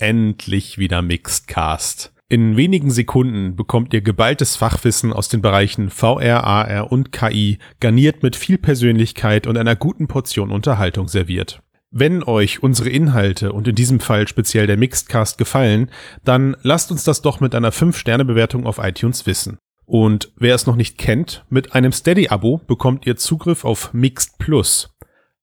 endlich wieder Mixedcast. In wenigen Sekunden bekommt ihr geballtes Fachwissen aus den Bereichen VR, AR und KI, garniert mit viel Persönlichkeit und einer guten Portion Unterhaltung serviert. Wenn euch unsere Inhalte und in diesem Fall speziell der Mixedcast gefallen, dann lasst uns das doch mit einer 5-Sterne-Bewertung auf iTunes wissen. Und wer es noch nicht kennt, mit einem Steady-Abo bekommt ihr Zugriff auf Mixed Plus.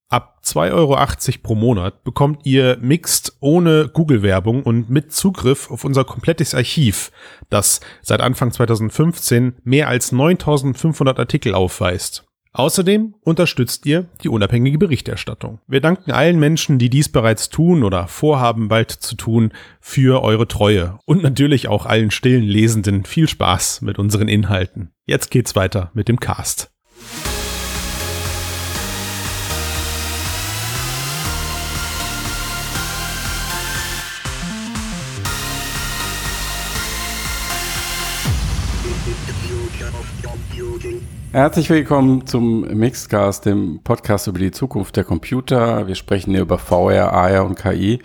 Ab 2,80 Euro pro Monat bekommt ihr Mixed ohne Google-Werbung und mit Zugriff auf unser komplettes Archiv, das seit Anfang 2015 mehr als 9500 Artikel aufweist. Außerdem unterstützt ihr die unabhängige Berichterstattung. Wir danken allen Menschen, die dies bereits tun oder vorhaben bald zu tun, für eure Treue und natürlich auch allen stillen Lesenden viel Spaß mit unseren Inhalten. Jetzt geht's weiter mit dem Cast. Herzlich willkommen zum Mixcast, dem Podcast über die Zukunft der Computer. Wir sprechen hier über VR, AR und KI.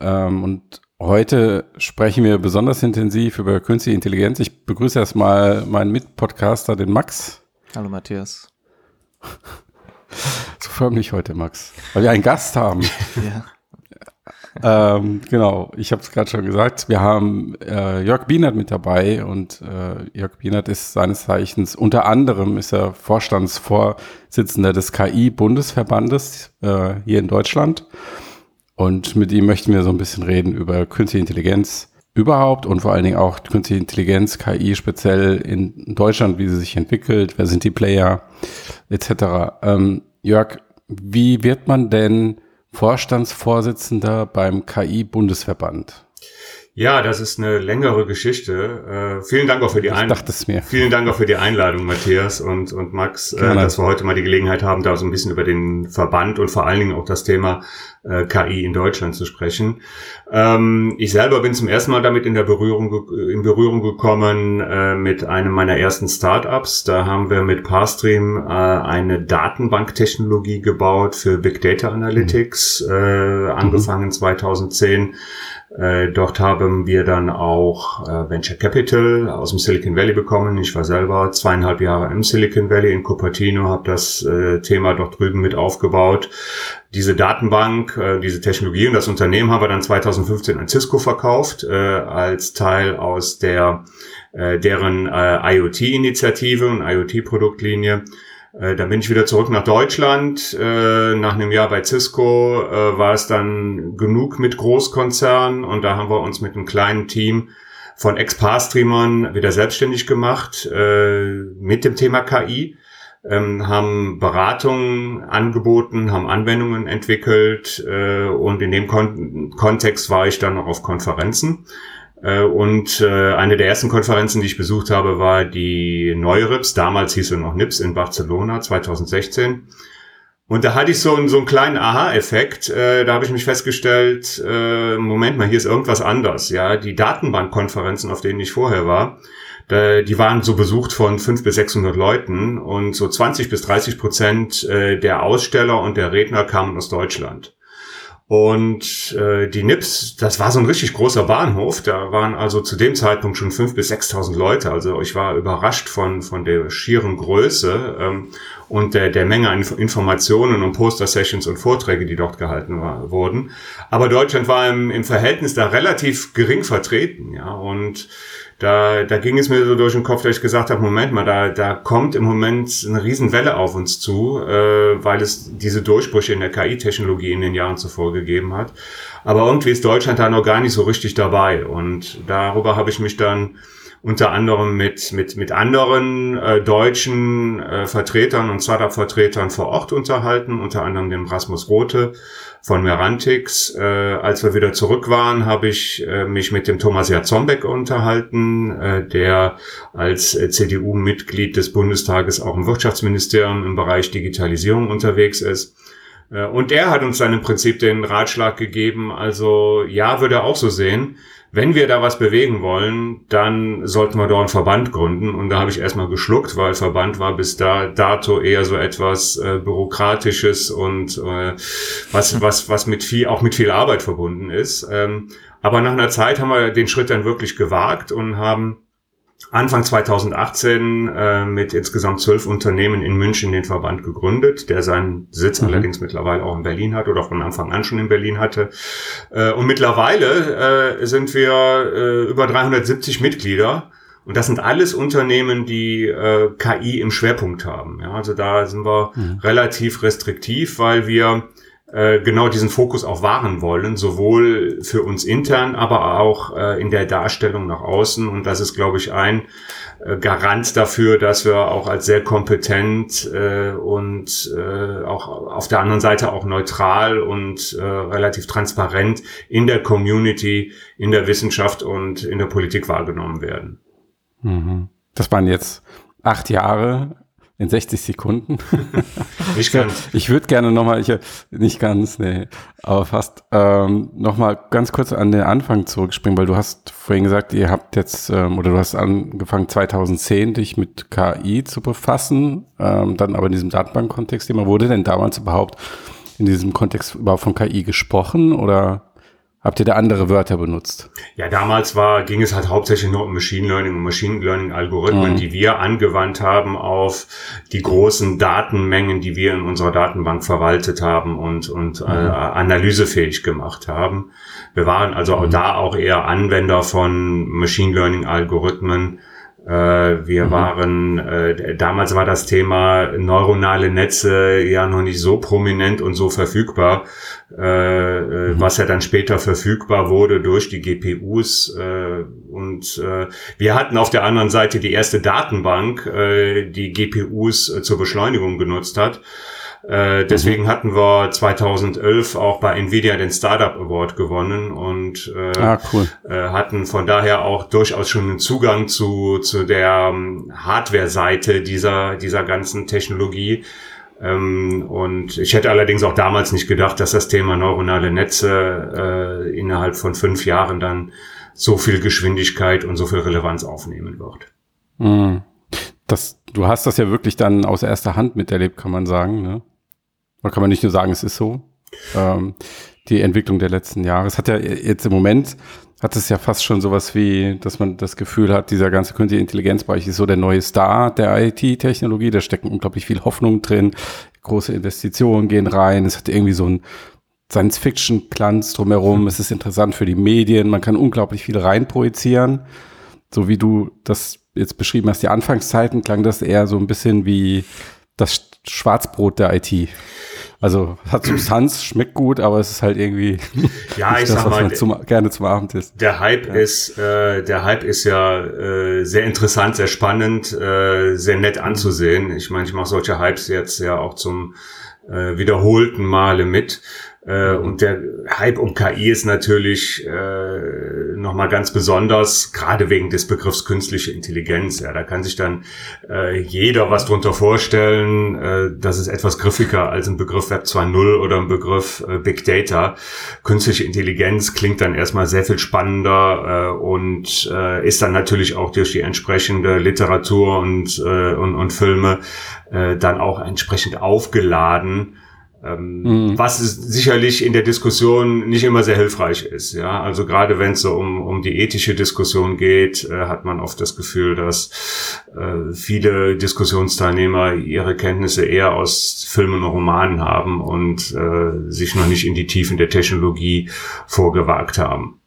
Ähm, und heute sprechen wir besonders intensiv über künstliche Intelligenz. Ich begrüße erstmal meinen Mitpodcaster, den Max. Hallo Matthias. So förmlich heute, Max, weil wir einen Gast haben. ja ähm, genau, ich habe es gerade schon gesagt. Wir haben äh, Jörg Bienert mit dabei und äh, Jörg Bienert ist seines Zeichens unter anderem ist er Vorstandsvorsitzender des KI-Bundesverbandes äh, hier in Deutschland. Und mit ihm möchten wir so ein bisschen reden über künstliche Intelligenz überhaupt und vor allen Dingen auch künstliche Intelligenz, KI speziell in Deutschland, wie sie sich entwickelt, wer sind die Player etc. Ähm, Jörg, wie wird man denn Vorstandsvorsitzender beim KI-Bundesverband. Ja, das ist eine längere Geschichte. Äh, vielen Dank auch für die Einladung. Vielen Dank auch für die Einladung, Matthias und, und Max, äh, dass wir heute mal die Gelegenheit haben, da so ein bisschen über den Verband und vor allen Dingen auch das Thema äh, KI in Deutschland zu sprechen. Ähm, ich selber bin zum ersten Mal damit in der Berührung in Berührung gekommen äh, mit einem meiner ersten Startups. Da haben wir mit Parstream äh, eine Datenbanktechnologie gebaut für Big Data Analytics, mhm. äh, angefangen mhm. 2010 äh, dort haben wir dann auch äh, Venture Capital aus dem Silicon Valley bekommen. Ich war selber zweieinhalb Jahre im Silicon Valley in Cupertino, habe das äh, Thema dort drüben mit aufgebaut. Diese Datenbank, diese Technologie und das Unternehmen haben wir dann 2015 an Cisco verkauft, als Teil aus der deren IoT-Initiative und IoT-Produktlinie. Äh, dann bin ich wieder zurück nach Deutschland. Äh, nach einem Jahr bei Cisco äh, war es dann genug mit Großkonzernen und da haben wir uns mit einem kleinen Team von Ex-Paar-Streamern wieder selbstständig gemacht äh, mit dem Thema KI. Ähm, haben Beratungen angeboten, haben Anwendungen entwickelt äh, und in dem Kon Kontext war ich dann noch auf Konferenzen. Äh, und äh, eine der ersten Konferenzen, die ich besucht habe, war die Neurips. Damals hieß sie noch NIPS in Barcelona 2016. Und da hatte ich so einen, so einen kleinen Aha-Effekt. Äh, da habe ich mich festgestellt, Moment mal, hier ist irgendwas anders. Ja, die Datenbankkonferenzen, auf denen ich vorher war, die waren so besucht von 500 bis 600 Leuten und so 20 bis 30 Prozent der Aussteller und der Redner kamen aus Deutschland. Und äh, die NIPS, das war so ein richtig großer Bahnhof. Da waren also zu dem Zeitpunkt schon 5.000 bis 6.000 Leute. Also ich war überrascht von, von der schieren Größe ähm, und der, der Menge an Informationen und Poster-Sessions und Vorträge, die dort gehalten war, wurden. Aber Deutschland war im, im Verhältnis da relativ gering vertreten. ja Und da, da ging es mir so durch den Kopf, dass ich gesagt habe, Moment mal, da, da kommt im Moment eine Riesenwelle auf uns zu, äh, weil es diese Durchbrüche in der KI-Technologie in den Jahren zuvor gegeben hat. Aber irgendwie ist Deutschland da noch gar nicht so richtig dabei. Und darüber habe ich mich dann unter anderem mit, mit, mit anderen äh, deutschen äh, Vertretern und Startup-Vertretern vor Ort unterhalten, unter anderem dem Rasmus Rote von Merantix. Äh, als wir wieder zurück waren, habe ich äh, mich mit dem Thomas Jatzombeck unterhalten, äh, der als äh, CDU-Mitglied des Bundestages auch im Wirtschaftsministerium im Bereich Digitalisierung unterwegs ist. Äh, und er hat uns dann im Prinzip den Ratschlag gegeben, also ja, würde er auch so sehen. Wenn wir da was bewegen wollen, dann sollten wir doch einen Verband gründen. Und da habe ich erstmal geschluckt, weil Verband war bis da dato eher so etwas äh, Bürokratisches und äh, was, was, was mit viel, auch mit viel Arbeit verbunden ist. Ähm, aber nach einer Zeit haben wir den Schritt dann wirklich gewagt und haben Anfang 2018 äh, mit insgesamt zwölf Unternehmen in München den Verband gegründet, der seinen Sitz mhm. allerdings mittlerweile auch in Berlin hat oder von Anfang an schon in Berlin hatte. Äh, und mittlerweile äh, sind wir äh, über 370 Mitglieder. Und das sind alles Unternehmen, die äh, KI im Schwerpunkt haben. Ja, also da sind wir mhm. relativ restriktiv, weil wir genau diesen Fokus auch wahren wollen, sowohl für uns intern, aber auch äh, in der Darstellung nach außen. Und das ist, glaube ich, ein äh, Garant dafür, dass wir auch als sehr kompetent äh, und äh, auch auf der anderen Seite auch neutral und äh, relativ transparent in der Community, in der Wissenschaft und in der Politik wahrgenommen werden. Mhm. Das waren jetzt acht Jahre in 60 Sekunden. Nicht ganz. Ich würde gerne nochmal, ich, nicht ganz, nee, aber fast, ähm, nochmal ganz kurz an den Anfang zurückspringen, weil du hast vorhin gesagt, ihr habt jetzt, ähm, oder du hast angefangen 2010 dich mit KI zu befassen, ähm, dann aber in diesem Datenbank-Kontext immer. Wurde denn damals überhaupt in diesem Kontext überhaupt von KI gesprochen oder Habt ihr da andere Wörter benutzt? Ja, damals war, ging es halt hauptsächlich nur um Machine Learning und Machine Learning Algorithmen, mhm. die wir angewandt haben auf die großen Datenmengen, die wir in unserer Datenbank verwaltet haben und, und äh, mhm. äh, analysefähig gemacht haben. Wir waren also mhm. da auch eher Anwender von Machine Learning Algorithmen, wir mhm. waren, äh, damals war das Thema neuronale Netze ja noch nicht so prominent und so verfügbar, äh, äh mhm. was ja dann später verfügbar wurde durch die GPUs. Äh, und äh, wir hatten auf der anderen Seite die erste Datenbank, äh, die GPUs äh, zur Beschleunigung genutzt hat. Äh, deswegen mhm. hatten wir 2011 auch bei Nvidia den Startup Award gewonnen und äh, ah, cool. äh, hatten von daher auch durchaus schon einen Zugang zu, zu der um, ähm, Hardware-Seite dieser, dieser ganzen Technologie. Ähm, und ich hätte allerdings auch damals nicht gedacht, dass das Thema neuronale Netze äh, innerhalb von fünf Jahren dann so viel Geschwindigkeit und so viel Relevanz aufnehmen wird. Mhm. Das, du hast das ja wirklich dann aus erster Hand miterlebt, kann man sagen. Ne? Oder kann man nicht nur sagen, es ist so? Ähm, die Entwicklung der letzten Jahre. Es hat ja jetzt im Moment, hat es ja fast schon sowas wie, dass man das Gefühl hat, dieser ganze künstliche Intelligenzbereich ist so der neue Star der IT-Technologie. Da stecken unglaublich viel Hoffnung drin. Große Investitionen gehen rein. Es hat irgendwie so ein Science-Fiction-Glanz drumherum. Es ist interessant für die Medien. Man kann unglaublich viel reinprojizieren. So wie du das jetzt beschrieben hast, die Anfangszeiten klang das eher so ein bisschen wie das Schwarzbrot der IT. Also hat Substanz, schmeckt gut, aber es ist halt irgendwie ja, ich das, sag mal, zum, gerne zum Abend ist. Der Hype ja. ist, äh, der Hype ist ja äh, sehr interessant, sehr spannend, äh, sehr nett anzusehen. Ich meine, ich mache solche Hypes jetzt ja auch zum äh, wiederholten Male mit. Äh, und der Hype um KI ist natürlich äh, nochmal ganz besonders, gerade wegen des Begriffs künstliche Intelligenz. Ja, da kann sich dann äh, jeder was drunter vorstellen. Äh, das ist etwas griffiger als ein Begriff Web 2.0 oder ein Begriff äh, Big Data. Künstliche Intelligenz klingt dann erstmal sehr viel spannender äh, und äh, ist dann natürlich auch durch die entsprechende Literatur und, äh, und, und Filme äh, dann auch entsprechend aufgeladen mhm. Was sicherlich in der Diskussion nicht immer sehr hilfreich ist. Ja, also gerade wenn es so um, um die ethische Diskussion geht, äh, hat man oft das Gefühl, dass äh, viele Diskussionsteilnehmer ihre Kenntnisse eher aus Filmen und Romanen haben und äh, sich noch nicht in die Tiefen der Technologie vorgewagt haben.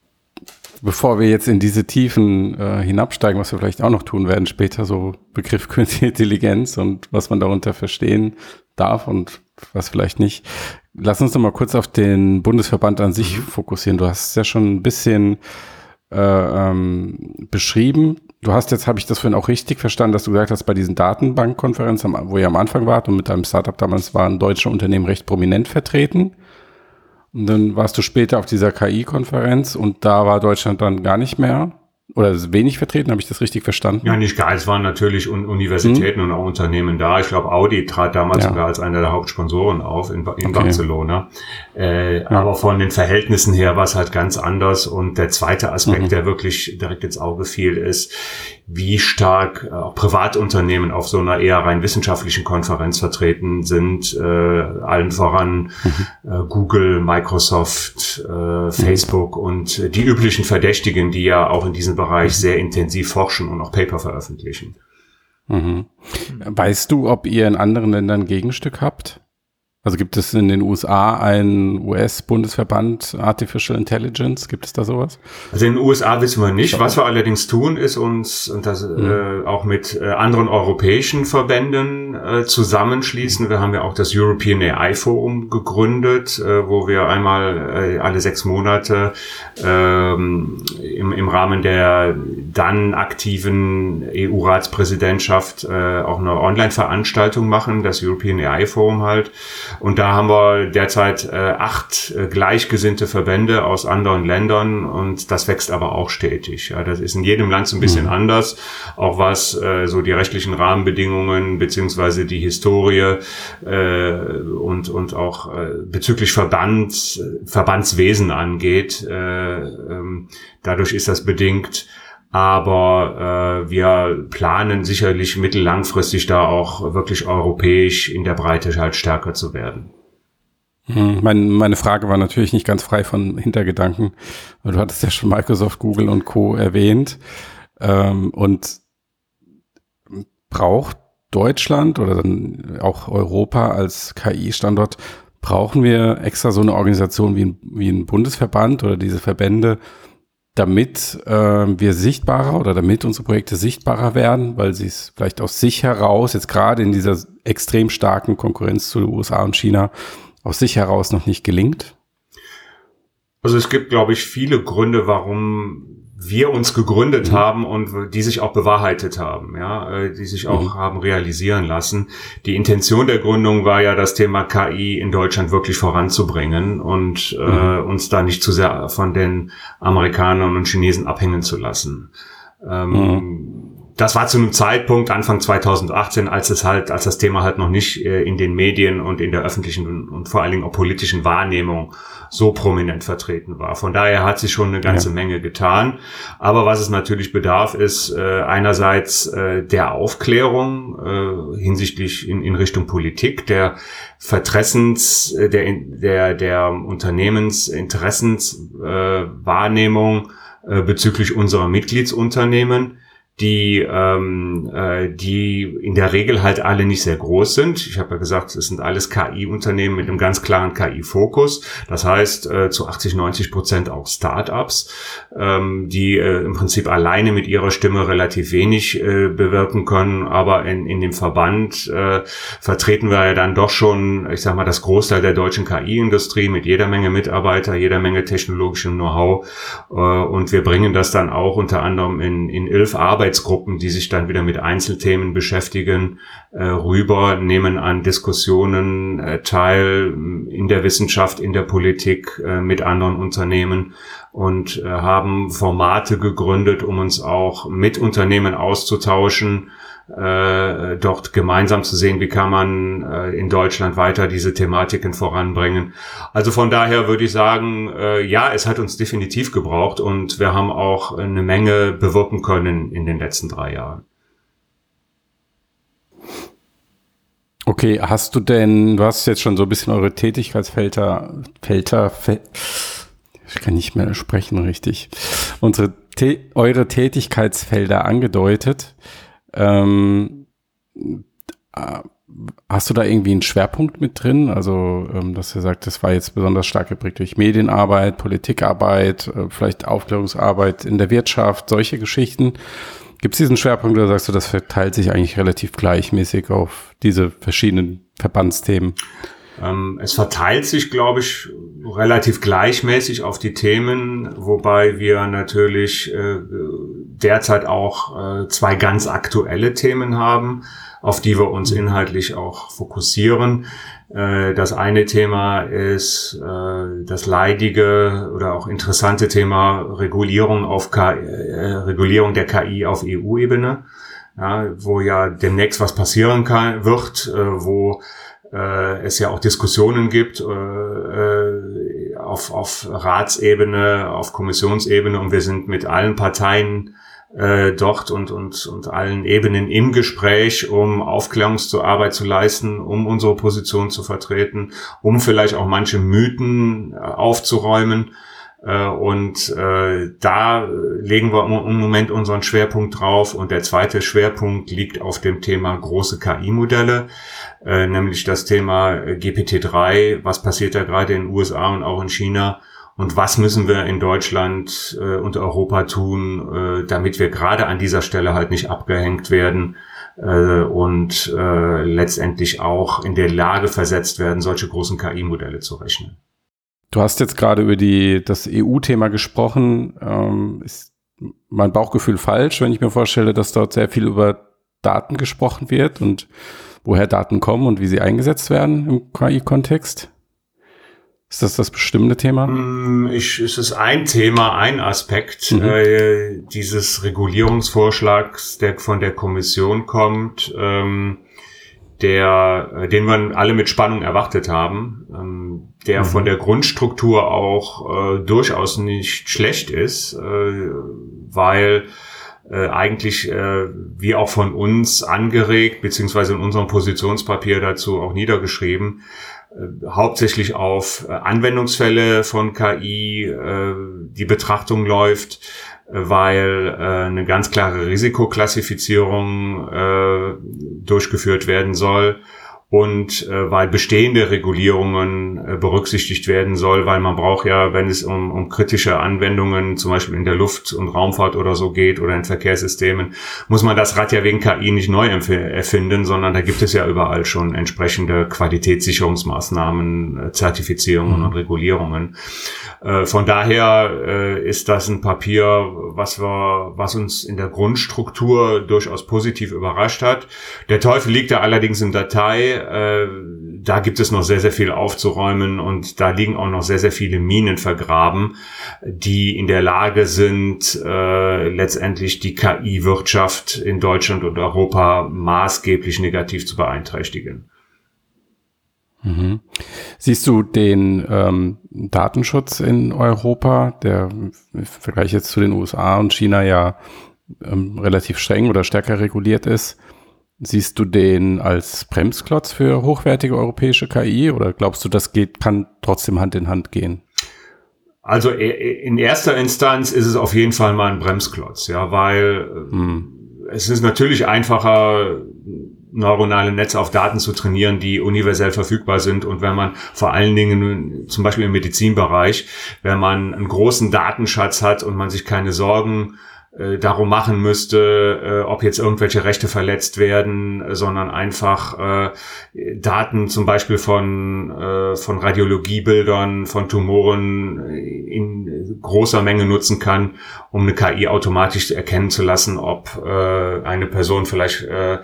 Bevor wir jetzt in diese Tiefen äh, hinabsteigen, was wir vielleicht auch noch tun werden später, so Begriff Künstliche Intelligenz und was man darunter verstehen darf und was vielleicht nicht. Lass uns noch mal kurz auf den Bundesverband an sich mhm. fokussieren. Du hast es ja schon ein bisschen äh, ähm, beschrieben. Du hast jetzt, habe ich das vorhin auch richtig verstanden, dass du gesagt hast, bei diesen Datenbankkonferenzen, wo ihr am Anfang wart und mit deinem Startup damals waren deutsche Unternehmen recht prominent vertreten. Und dann warst du später auf dieser KI-Konferenz und da war Deutschland dann gar nicht mehr oder wenig vertreten, habe ich das richtig verstanden? Ja, nicht gar. Es waren natürlich Universitäten hm. und auch Unternehmen da. Ich glaube, Audi trat damals ja. sogar als einer der Hauptsponsoren auf in, in okay. Barcelona. Äh, ja. Aber von den Verhältnissen her war es halt ganz anders. Und der zweite Aspekt, mhm. der wirklich direkt ins Auge fiel, ist, wie stark äh, auch Privatunternehmen auf so einer eher rein wissenschaftlichen Konferenz vertreten sind, äh, allen voran mhm. äh, Google, Microsoft, äh, mhm. Facebook und die üblichen Verdächtigen, die ja auch in diesem Bereich mhm. sehr intensiv forschen und auch Paper veröffentlichen. Mhm. Weißt du, ob ihr in anderen Ländern Gegenstück habt? Also gibt es in den USA einen US-Bundesverband Artificial Intelligence? Gibt es da sowas? Also in den USA wissen wir nicht. Was wir allerdings tun, ist uns und das mhm. äh, auch mit äh, anderen europäischen Verbänden äh, zusammenschließen. Wir haben ja auch das European AI Forum gegründet, äh, wo wir einmal äh, alle sechs Monate ähm, im, im Rahmen der dann aktiven EU-Ratspräsidentschaft äh, auch eine Online-Veranstaltung machen, das European AI Forum halt. Und da haben wir derzeit äh, acht äh, gleichgesinnte Verbände aus anderen Ländern und das wächst aber auch stetig. Ja, das ist in jedem Land so ein bisschen mhm. anders, auch was äh, so die rechtlichen Rahmenbedingungen beziehungsweise die Historie äh, und und auch äh, bezüglich Verband Verbandswesen angeht. Äh, ähm, dadurch ist das bedingt. Aber äh, wir planen sicherlich mittellangfristig da auch wirklich europäisch in der Breite halt stärker zu werden. Hm, mein, meine Frage war natürlich nicht ganz frei von Hintergedanken. Du hattest ja schon Microsoft, Google und Co. erwähnt. Ähm, und braucht Deutschland oder dann auch Europa als KI-Standort, brauchen wir extra so eine Organisation wie ein, wie ein Bundesverband oder diese Verbände, damit äh, wir sichtbarer oder damit unsere Projekte sichtbarer werden, weil sie es vielleicht aus sich heraus, jetzt gerade in dieser extrem starken Konkurrenz zu den USA und China, aus sich heraus noch nicht gelingt? Also es gibt, glaube ich, viele Gründe, warum wir uns gegründet mhm. haben und die sich auch bewahrheitet haben, ja, äh, die sich auch mhm. haben realisieren lassen. Die Intention der Gründung war ja, das Thema KI in Deutschland wirklich voranzubringen und äh, mhm. äh, uns da nicht zu sehr von den Amerikanern und Chinesen abhängen zu lassen. Ähm, mhm das war zu einem Zeitpunkt Anfang 2018, als es halt, als das Thema halt noch nicht äh, in den Medien und in der öffentlichen und vor allen Dingen auch politischen Wahrnehmung so prominent vertreten war. Von daher hat sich schon eine ganze ja. Menge getan. Aber was es natürlich bedarf, ist äh, einerseits äh, der Aufklärung äh, hinsichtlich in, in Richtung Politik, der Vertressens, der, der, der Unternehmensinteressenswahrnehmung äh, äh, bezüglich unserer Mitgliedsunternehmen die, ähm, äh, die in der Regel halt alle nicht sehr groß sind. Ich habe ja gesagt, es sind alles KI-Unternehmen mit einem ganz klaren KI-Fokus. Das heißt, äh, zu 80, 90 Prozent auch Startups, ähm, die äh, im Prinzip alleine mit ihrer Stimme relativ wenig äh, bewirken können. Aber in, in dem Verband äh, vertreten wir ja dann doch schon, ich sag mal, das Großteil der deutschen KI-Industrie mit jeder Menge Mitarbeiter, jeder Menge technologischem Know-how. Äh, und wir bringen das dann auch unter anderem in, in elf Arbeit Arbeitsgruppen, die sich dann wieder mit Einzelthemen beschäftigen, äh, rüber, nehmen an Diskussionen äh, teil in der Wissenschaft, in der Politik äh, mit anderen Unternehmen und äh, haben Formate gegründet, um uns auch mit Unternehmen auszutauschen, äh, dort gemeinsam zu sehen, wie kann man äh, in Deutschland weiter diese Thematiken voranbringen. Also von daher würde ich sagen, äh, ja, es hat uns definitiv gebraucht und wir haben auch eine Menge bewirken können in den letzten drei Jahren. Okay, hast du denn, du hast jetzt schon so ein bisschen eure Tätigkeitsfelder, Felder, Fel ich kann nicht mehr sprechen richtig, unsere, eure Tätigkeitsfelder angedeutet. Ähm, äh, hast du da irgendwie einen Schwerpunkt mit drin? Also, ähm, dass ihr sagt, das war jetzt besonders stark geprägt durch Medienarbeit, Politikarbeit, äh, vielleicht Aufklärungsarbeit in der Wirtschaft, solche Geschichten. Gibt es diesen Schwerpunkt oder sagst du, das verteilt sich eigentlich relativ gleichmäßig auf diese verschiedenen Verbandsthemen? Ähm, es verteilt sich, glaube ich, relativ gleichmäßig auf die Themen, wobei wir natürlich äh, derzeit auch äh, zwei ganz aktuelle Themen haben. auf die wir uns inhaltlich auch fokussieren. Äh, das eine Thema ist äh, das leidige oder auch interessante Thema Regulierung auf K äh, Regulierung der KI auf EU-Ebene, ja, wo ja demnächst was passieren kann, wird, wo es ja auch Diskussionen gibt auf, auf Ratsebene, auf Kommissionsebene und wir sind mit allen Parteien äh, dort und, und, und allen Ebenen im Gespräch, um Aufklärungsarbeit zu leisten, um unsere Position zu vertreten, um vielleicht auch manche Mythen äh, aufzuräumen. Äh, und äh, da legen wir im Moment unseren Schwerpunkt drauf. Und der zweite Schwerpunkt liegt auf dem Thema große KI-Modelle, äh, nämlich das Thema GPT-3. Was passiert da gerade in den USA und auch in China? und was müssen wir in Deutschland äh, und Europa tun, äh, damit wir gerade an dieser Stelle halt nicht abgehängt werden äh, und äh, letztendlich auch in der Lage versetzt werden, solche großen KI-Modelle zu rechnen. Du hast jetzt gerade über die, das EU-Thema gesprochen. Ähm, ist mein Bauchgefühl falsch, wenn ich mir vorstelle, dass dort sehr viel über Daten gesprochen wird und woher Daten kommen und wie sie eingesetzt werden im KI-Kontext? Ist das das bestimmte Thema? Mm, ich, es ist ein Thema, ein Aspekt mhm. äh, dieses Regulierungsvorschlags, der von der Kommission kommt, ähm, der, den wir alle mit Spannung erwartet haben, ähm, der mhm. von der Grundstruktur auch äh, durchaus nicht schlecht ist, äh, weil äh, eigentlich äh, wie auch von uns angeregt, beziehungsweise in unserem Positionspapier dazu auch niedergeschrieben, äh, hauptsächlich auf äh, Anwendungsfälle von KI äh, die Betrachtung läuft, weil eine ganz klare Risikoklassifizierung durchgeführt werden soll und äh, weil bestehende Regulierungen äh, berücksichtigt werden soll, weil man braucht ja, wenn es um, um kritische Anwendungen, zum Beispiel in der Luft- und Raumfahrt oder so geht oder in Verkehrssystemen, muss man das Rad ja wegen KI nicht neu erfinden, sondern da gibt es ja überall schon entsprechende Qualitätssicherungsmaßnahmen, äh, Zertifizierungen mhm. und Regulierungen. Äh, von daher äh, ist das ein Papier, was wir, was uns in der Grundstruktur durchaus positiv überrascht hat. Der Teufel liegt da allerdings in Datei äh, da gibt es noch sehr, sehr viel aufzuräumen und da liegen auch noch sehr, sehr viele Minen vergraben, die in der Lage sind, äh, letztendlich die KI-Wirtschaft in Deutschland und Europa maßgeblich negativ zu beeinträchtigen. Mhm. Siehst du den ähm, Datenschutz in Europa, der im Vergleich jetzt zu den USA und China ja ähm, relativ streng oder stärker reguliert ist, Siehst du den als Bremsklotz für hochwertige europäische KI oder glaubst du, das geht, kann trotzdem Hand in Hand gehen? Also in erster Instanz ist es auf jeden Fall mal ein Bremsklotz, ja, weil hm. es ist natürlich einfacher, neuronale Netze auf Daten zu trainieren, die universell verfügbar sind. Und wenn man vor allen Dingen zum Beispiel im Medizinbereich, wenn man einen großen Datenschatz hat und man sich keine Sorgen äh, darum machen müsste, äh, ob jetzt irgendwelche Rechte verletzt werden, sondern einfach äh, Daten zum Beispiel von, äh, von Radiologiebildern, von Tumoren in großer Menge nutzen kann, um eine KI automatisch erkennen zu lassen, ob äh, eine Person vielleicht äh,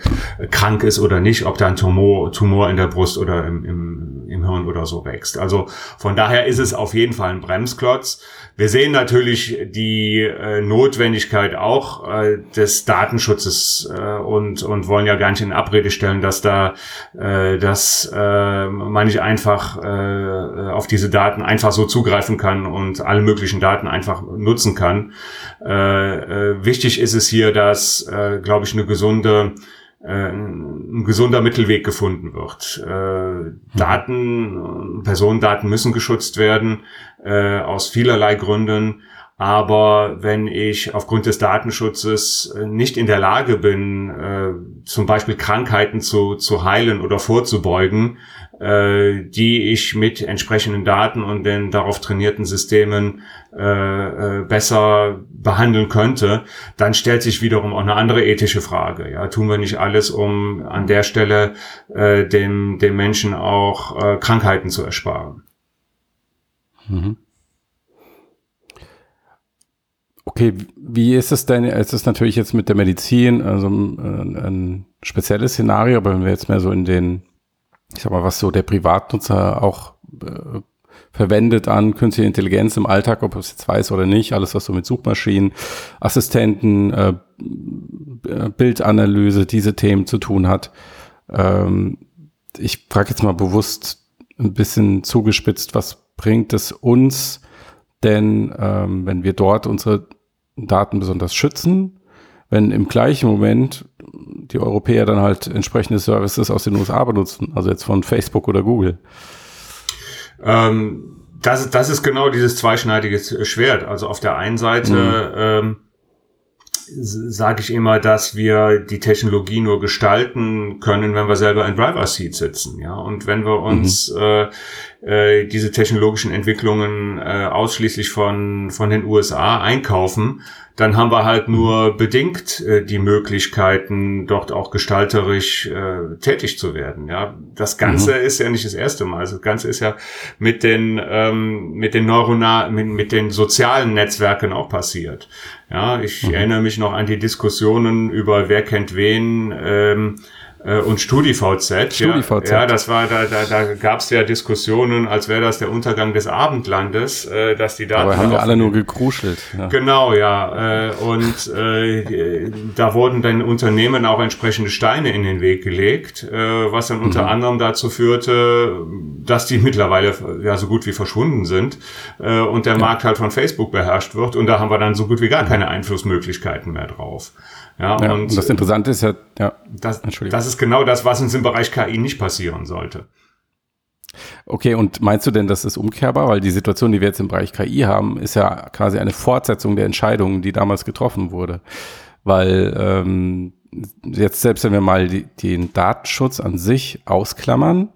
krank ist oder nicht, ob da ein Tumor, Tumor in der Brust oder im, im, im Hirn oder so wächst. Also von daher ist es auf jeden Fall ein Bremsklotz. Wir sehen natürlich die äh, Notwendigkeit auch äh, des Datenschutzes äh, und, und wollen ja gar nicht in Abrede stellen, dass da äh, dass äh, man nicht einfach äh, auf diese Daten einfach so zugreifen kann und alle möglichen Daten einfach nutzen kann. Äh, äh, wichtig ist es hier, dass, äh, glaube ich, eine gesunde ein gesunder Mittelweg gefunden wird. Äh, Daten, Personendaten müssen geschützt werden äh, aus vielerlei Gründen. Aber wenn ich aufgrund des Datenschutzes nicht in der Lage bin, äh, zum Beispiel Krankheiten zu, zu heilen oder vorzubeugen, äh, die ich mit entsprechenden Daten und den darauf trainierten Systemen äh, äh, besser behandeln könnte, dann stellt sich wiederum auch eine andere ethische Frage. Ja, tun wir nicht alles, um an der Stelle äh, dem, dem Menschen auch äh, Krankheiten zu ersparen? Mhm. Okay, wie ist es denn? Es ist natürlich jetzt mit der Medizin also ein, ein spezielles Szenario, aber wenn wir jetzt mehr so in den, ich sag mal, was so der Privatnutzer auch äh, verwendet an künstliche Intelligenz im Alltag, ob er es jetzt weiß oder nicht, alles was so mit Suchmaschinen, Assistenten, äh, Bildanalyse, diese Themen zu tun hat. Ähm, ich frage jetzt mal bewusst ein bisschen zugespitzt, was bringt es uns denn, ähm, wenn wir dort unsere Daten besonders schützen, wenn im gleichen Moment die Europäer dann halt entsprechende Services aus den USA benutzen, also jetzt von Facebook oder Google? Ähm, das, das ist genau dieses zweischneidige Schwert. Also auf der einen Seite mhm. ähm, sage ich immer, dass wir die Technologie nur gestalten können, wenn wir selber in Driver Seat sitzen, ja. Und wenn wir uns mhm. äh, äh, diese technologischen Entwicklungen äh, ausschließlich von von den USA einkaufen, dann haben wir halt nur bedingt äh, die Möglichkeiten, dort auch gestalterisch äh, tätig zu werden. Ja, das Ganze mhm. ist ja nicht das erste Mal. Also das Ganze ist ja mit den ähm, mit den neuronal mit, mit den sozialen Netzwerken auch passiert. Ja, ich mhm. erinnere mich noch an die Diskussionen über wer kennt wen. Ähm, äh, und StudiVZ. StudiVZ. Ja, ja, das war, da, da, da gab es ja Diskussionen, als wäre das der Untergang des Abendlandes, äh, dass die Daten. Aber haben wir alle nur gekruschelt. Ja. Genau, ja. Äh, und äh, da wurden dann Unternehmen auch entsprechende Steine in den Weg gelegt, äh, was dann unter mhm. anderem dazu führte, dass die mittlerweile ja so gut wie verschwunden sind äh, und der ja. Markt halt von Facebook beherrscht wird. Und da haben wir dann so gut wie gar keine Einflussmöglichkeiten mehr drauf. Ja, ja und, und, das Interessante ist ja, ja das, das ist genau das, was uns im Bereich KI nicht passieren sollte. Okay, und meinst du denn, das ist umkehrbar? Weil die Situation, die wir jetzt im Bereich KI haben, ist ja quasi eine Fortsetzung der Entscheidungen, die damals getroffen wurde. Weil ähm, jetzt selbst wenn wir mal die, den Datenschutz an sich ausklammern,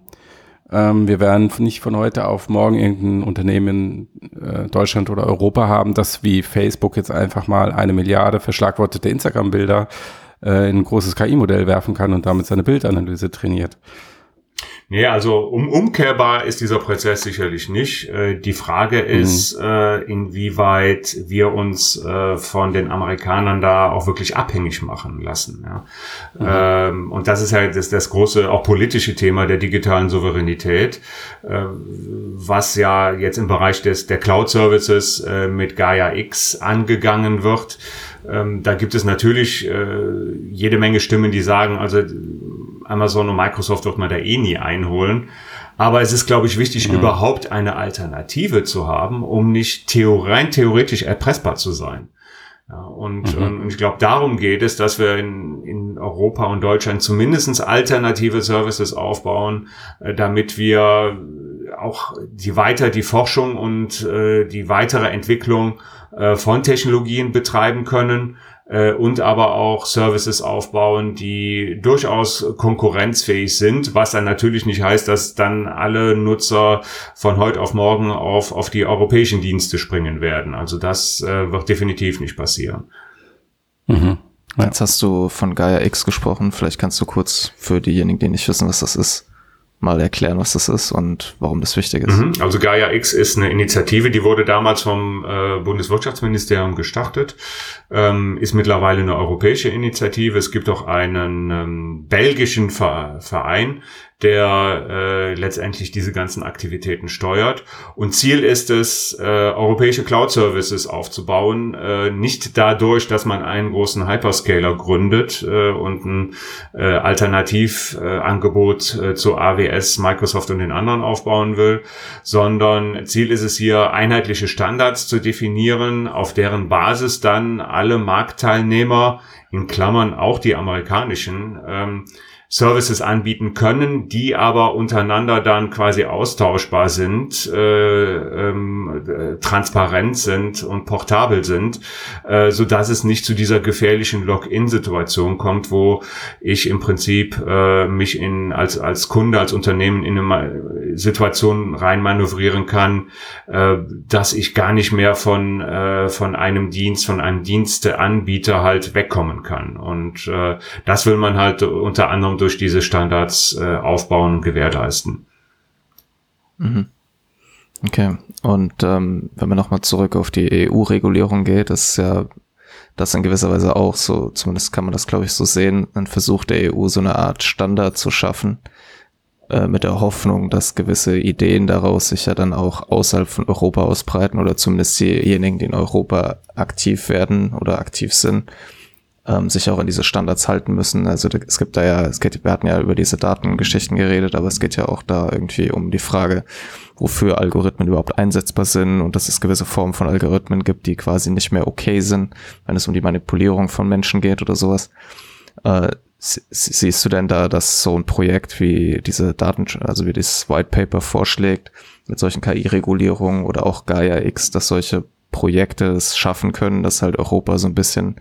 ähm, wir werden nicht von heute auf morgen irgendein Unternehmen in äh, Deutschland oder Europa haben, das wie Facebook jetzt einfach mal eine Milliarde verschlagwortete Instagram-Bilder äh, in ein großes KI-Modell werfen kann und damit seine Bildanalyse trainiert. Nee, also um, umkehrbar ist dieser Prozess sicherlich nicht. Äh, die Frage mhm. ist, äh, inwieweit wir uns äh, von den Amerikanern da auch wirklich abhängig machen lassen. Ja? Mhm. Ähm, und das ist halt das, das große, auch politische Thema der digitalen Souveränität, äh, was ja jetzt im Bereich des, der Cloud-Services mit Gaia X angegangen wird. Ähm, da gibt es natürlich jede Menge Stimmen, die sagen, also Amazon und Microsoft wird man da eh nie einholen. Aber es ist, glaube ich, wichtig, mhm. überhaupt eine Alternative zu haben, um nicht rein theoretisch erpressbar zu sein. Ja, und, mhm. und ich glaube, darum geht es, dass wir in, in Europa und Deutschland zumindestens alternative Services aufbauen, äh, damit wir auch die weiter die Forschung und äh, die weitere Entwicklung äh, von Technologien betreiben können, äh, und aber auch Services aufbauen, die durchaus konkurrenzfähig sind, was dann natürlich nicht heißt, dass dann alle Nutzer von heute auf morgen auf, auf die europäischen Dienste springen werden. Also das äh, wird definitiv nicht passieren. Mhm. Ja. Jetzt hast du von Gaia X gesprochen. Vielleicht kannst du kurz für diejenigen, die nicht wissen, was das ist, mal erklären, was das ist und warum das wichtig ist. Mhm. Also Gaia X ist eine Initiative, die wurde damals vom äh, Bundeswirtschaftsministerium gestartet, ähm, ist mittlerweile eine europäische Initiative. Es gibt auch einen ähm, belgischen Verein, der äh, letztendlich diese ganzen Aktivitäten steuert. Und Ziel ist es, äh, europäische Cloud-Services aufzubauen, äh, nicht dadurch, dass man einen großen Hyperscaler gründet äh, und ein äh, Alternativangebot äh, zu AWS, Microsoft und den anderen aufbauen will, sondern Ziel ist es hier, einheitliche Standards zu definieren, auf deren Basis dann alle Marktteilnehmer, in Klammern auch die amerikanischen, ähm, Services anbieten können, die aber untereinander dann quasi austauschbar sind, äh, ähm, äh, transparent sind und portabel sind, äh, so dass es nicht zu dieser gefährlichen Login-Situation kommt, wo ich im Prinzip äh, mich in als als Kunde, als Unternehmen in eine Situation reinmanövrieren kann, äh, dass ich gar nicht mehr von äh, von einem Dienst, von einem Diensteanbieter halt wegkommen kann. Und äh, das will man halt unter anderem durch diese Standards äh, aufbauen und gewährleisten. Mhm. Okay, Und ähm, wenn man nochmal zurück auf die EU-Regulierung geht, ist ja das in gewisser Weise auch so, zumindest kann man das, glaube ich, so sehen, ein Versuch der EU, so eine Art Standard zu schaffen, äh, mit der Hoffnung, dass gewisse Ideen daraus sich ja dann auch außerhalb von Europa ausbreiten oder zumindest diejenigen, die in Europa aktiv werden oder aktiv sind, ähm, sich auch an diese Standards halten müssen. Also es gibt da ja, es geht, wir hatten ja über diese Datengeschichten geredet, aber es geht ja auch da irgendwie um die Frage, wofür Algorithmen überhaupt einsetzbar sind und dass es gewisse Formen von Algorithmen gibt, die quasi nicht mehr okay sind, wenn es um die Manipulierung von Menschen geht oder sowas. Äh, Siehst du denn da, dass so ein Projekt wie diese Daten, also wie dieses White Paper vorschlägt, mit solchen KI-Regulierungen oder auch Gaia X, dass solche Projekte es schaffen können, dass halt Europa so ein bisschen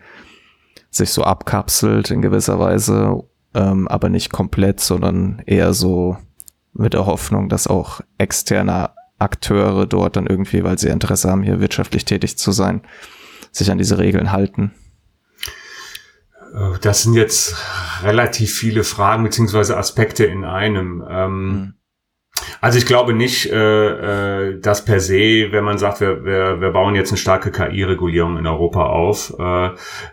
sich so abkapselt in gewisser Weise, ähm, aber nicht komplett, sondern eher so mit der Hoffnung, dass auch externe Akteure dort dann irgendwie, weil sie Interesse haben, hier wirtschaftlich tätig zu sein, sich an diese Regeln halten. Äh, das sind jetzt relativ viele Fragen beziehungsweise Aspekte in einem. Ähm, mhm. Also ich glaube nicht, äh, äh, dass per se, wenn man sagt, wir, wir, wir bauen jetzt eine starke KI-Regulierung in Europa auf, äh,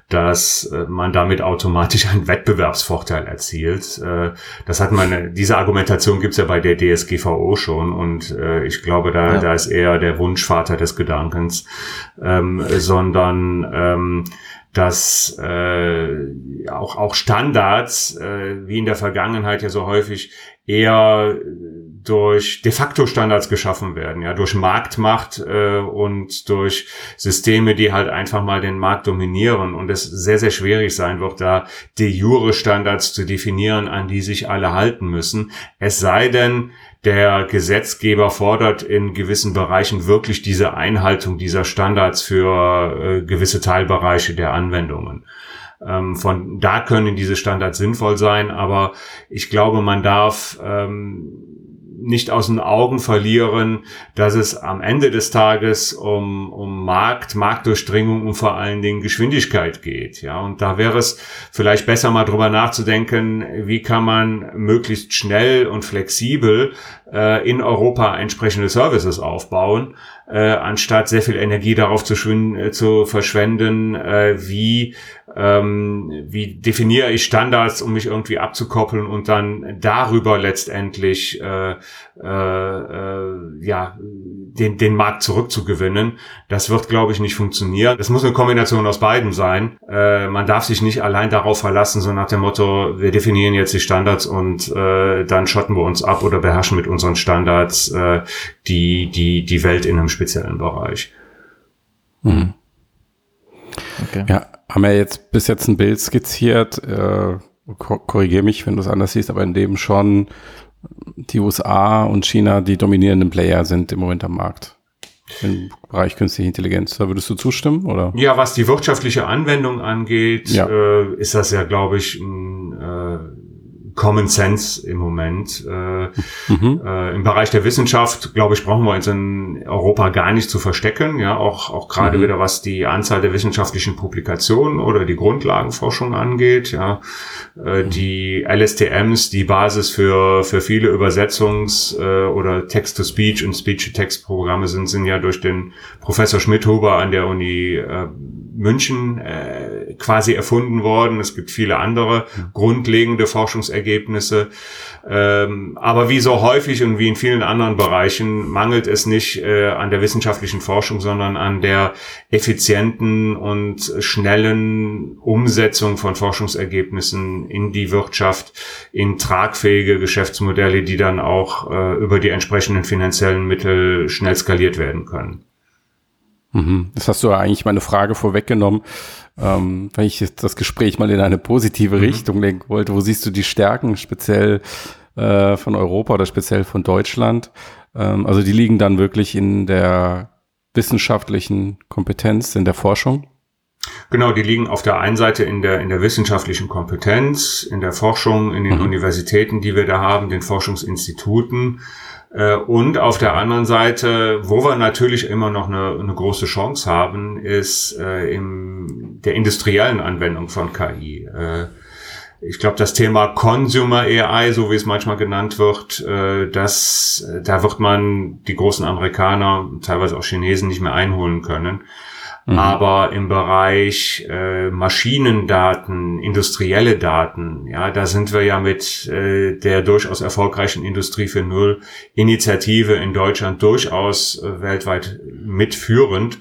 dass äh, man damit automatisch einen Wettbewerbsvorteil erzielt. Äh, das hat man, diese Argumentation gibt's ja bei der DSGVO schon und äh, ich glaube, da, ja. da ist eher der Wunschvater des Gedankens, ähm, sondern ähm, dass äh, auch, auch Standards, äh, wie in der Vergangenheit ja so häufig, eher durch de facto Standards geschaffen werden, ja, durch Marktmacht äh, und durch Systeme, die halt einfach mal den Markt dominieren und es sehr, sehr schwierig sein wird, da de jure Standards zu definieren, an die sich alle halten müssen. Es sei denn, der Gesetzgeber fordert in gewissen Bereichen wirklich diese Einhaltung dieser Standards für äh, gewisse Teilbereiche der Anwendungen. Ähm, von da können diese Standards sinnvoll sein, aber ich glaube, man darf ähm, nicht aus den Augen verlieren, dass es am Ende des Tages um, um Markt, Marktdurchdringung und vor allen Dingen Geschwindigkeit geht. Ja, und da wäre es vielleicht besser mal drüber nachzudenken, wie kann man möglichst schnell und flexibel äh, in Europa entsprechende Services aufbauen, äh, anstatt sehr viel Energie darauf zu, äh, zu verschwenden, äh, wie ähm, wie definiere ich Standards, um mich irgendwie abzukoppeln und dann darüber letztendlich äh, äh, äh, ja den, den Markt zurückzugewinnen. Das wird, glaube ich, nicht funktionieren. Das muss eine Kombination aus beiden sein. Äh, man darf sich nicht allein darauf verlassen, so nach dem Motto, wir definieren jetzt die Standards und äh, dann schotten wir uns ab oder beherrschen mit unseren Standards äh, die, die, die Welt in einem speziellen Bereich. Mhm. Okay. Ja, haben wir jetzt bis jetzt ein Bild skizziert, äh, korrigiere mich, wenn du es anders siehst, aber in dem schon die USA und China die dominierenden Player sind im Moment am Markt im Bereich künstliche Intelligenz. Da würdest du zustimmen, oder? Ja, was die wirtschaftliche Anwendung angeht, ja. äh, ist das ja, glaube ich, ein äh, Common Sense im Moment. Äh, mhm. äh, Im Bereich der Wissenschaft, glaube ich, brauchen wir uns in Europa gar nicht zu verstecken. Ja, auch, auch gerade mhm. wieder was die Anzahl der wissenschaftlichen Publikationen oder die Grundlagenforschung angeht. Ja, äh, mhm. die LSTMs, die Basis für, für viele Übersetzungs- äh, oder Text-to-Speech und Speech-to-Text-Programme sind, sind ja durch den Professor Schmidhuber an der Uni äh, München äh, quasi erfunden worden. Es gibt viele andere grundlegende Forschungsergebnisse. Ähm, aber wie so häufig und wie in vielen anderen Bereichen mangelt es nicht äh, an der wissenschaftlichen Forschung, sondern an der effizienten und schnellen Umsetzung von Forschungsergebnissen in die Wirtschaft, in tragfähige Geschäftsmodelle, die dann auch äh, über die entsprechenden finanziellen Mittel schnell skaliert werden können. Mhm. Das hast du ja eigentlich meine Frage vorweggenommen, ähm, wenn ich jetzt das Gespräch mal in eine positive mhm. Richtung lenken wollte. Wo siehst du die Stärken speziell äh, von Europa oder speziell von Deutschland? Ähm, also die liegen dann wirklich in der wissenschaftlichen Kompetenz, in der Forschung? Genau, die liegen auf der einen Seite in der, in der wissenschaftlichen Kompetenz, in der Forschung, in den mhm. Universitäten, die wir da haben, den Forschungsinstituten. Äh, und auf der anderen Seite, wo wir natürlich immer noch eine, eine große Chance haben, ist äh, in der industriellen Anwendung von KI. Äh, ich glaube, das Thema Consumer AI, so wie es manchmal genannt wird, äh, das, da wird man die großen Amerikaner, teilweise auch Chinesen nicht mehr einholen können. Mhm. Aber im Bereich äh, Maschinendaten, industrielle Daten, ja, da sind wir ja mit äh, der durchaus erfolgreichen Industrie für Null Initiative in Deutschland durchaus äh, weltweit mitführend.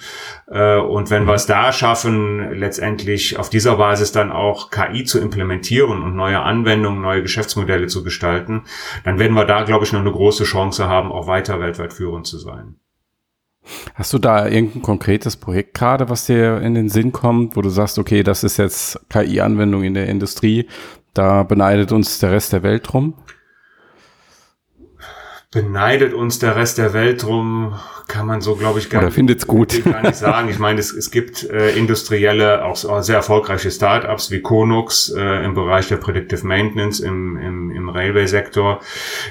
Äh, und wenn mhm. wir es da schaffen, letztendlich auf dieser Basis dann auch KI zu implementieren und neue Anwendungen, neue Geschäftsmodelle zu gestalten, dann werden wir da, glaube ich, noch eine große Chance haben, auch weiter weltweit führend zu sein. Hast du da irgendein konkretes Projekt gerade, was dir in den Sinn kommt, wo du sagst, okay, das ist jetzt KI-Anwendung in der Industrie, da beneidet uns der Rest der Welt drum? Beneidet uns der Rest der Welt drum, kann man so, glaube ich, gar, findet's gut. gar nicht sagen. Ich meine, es, es gibt äh, industrielle, auch sehr erfolgreiche Startups wie Konux äh, im Bereich der Predictive Maintenance im, im, im Railway-Sektor.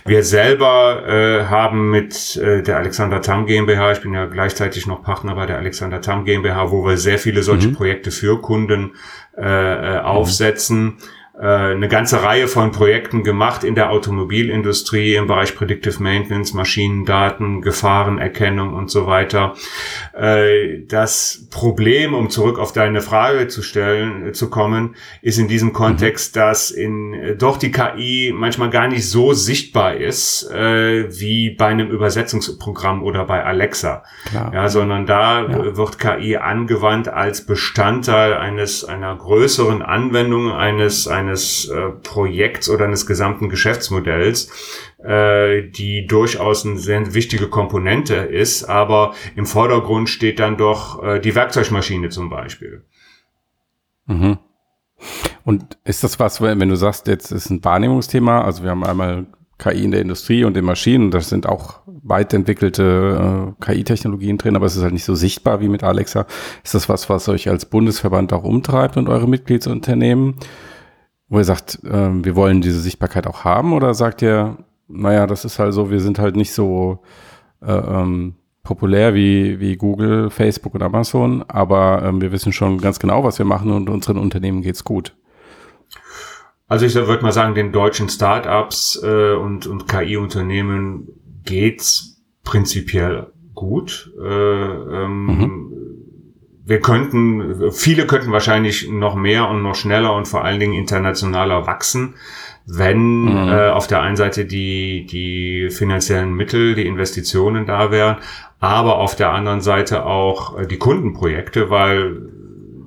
Wir selber äh, haben mit äh, der Alexander Tam GmbH, ich bin ja gleichzeitig noch Partner bei der Alexander Tam GmbH, wo wir sehr viele solche mhm. Projekte für Kunden äh, äh aufsetzen. Mhm eine ganze Reihe von Projekten gemacht in der Automobilindustrie im Bereich Predictive Maintenance, Maschinendaten, Gefahrenerkennung und so weiter. Äh, das Problem, um zurück auf deine Frage zu stellen, äh, zu kommen, ist in diesem Kontext, mhm. dass in doch die KI manchmal gar nicht so sichtbar ist wie bei einem Übersetzungsprogramm oder bei Alexa. Klar. Ja, sondern da ja. wird KI angewandt als Bestandteil eines einer größeren Anwendung eines eines äh, Projekts oder eines gesamten Geschäftsmodells, äh, die durchaus eine sehr wichtige Komponente ist, aber im Vordergrund steht dann doch äh, die Werkzeugmaschine zum Beispiel. Mhm. Und ist das was, wenn du sagst, jetzt ist ein Wahrnehmungsthema, also wir haben einmal KI in der Industrie und in Maschinen, das sind auch weit entwickelte äh, KI-Technologien drin, aber es ist halt nicht so sichtbar wie mit Alexa. Ist das was, was euch als Bundesverband auch umtreibt und eure Mitgliedsunternehmen? Wo ihr sagt, äh, wir wollen diese Sichtbarkeit auch haben? Oder sagt ihr, naja, das ist halt so, wir sind halt nicht so äh, ähm, populär wie, wie Google, Facebook und Amazon, aber ähm, wir wissen schon ganz genau, was wir machen und unseren Unternehmen geht's gut. Also ich würde mal sagen, den deutschen Startups äh, und, und KI-Unternehmen geht's prinzipiell gut. Äh, ähm, mhm wir könnten, viele könnten wahrscheinlich noch mehr und noch schneller und vor allen Dingen internationaler wachsen, wenn mhm. äh, auf der einen Seite die, die finanziellen Mittel, die Investitionen da wären, aber auf der anderen Seite auch äh, die Kundenprojekte, weil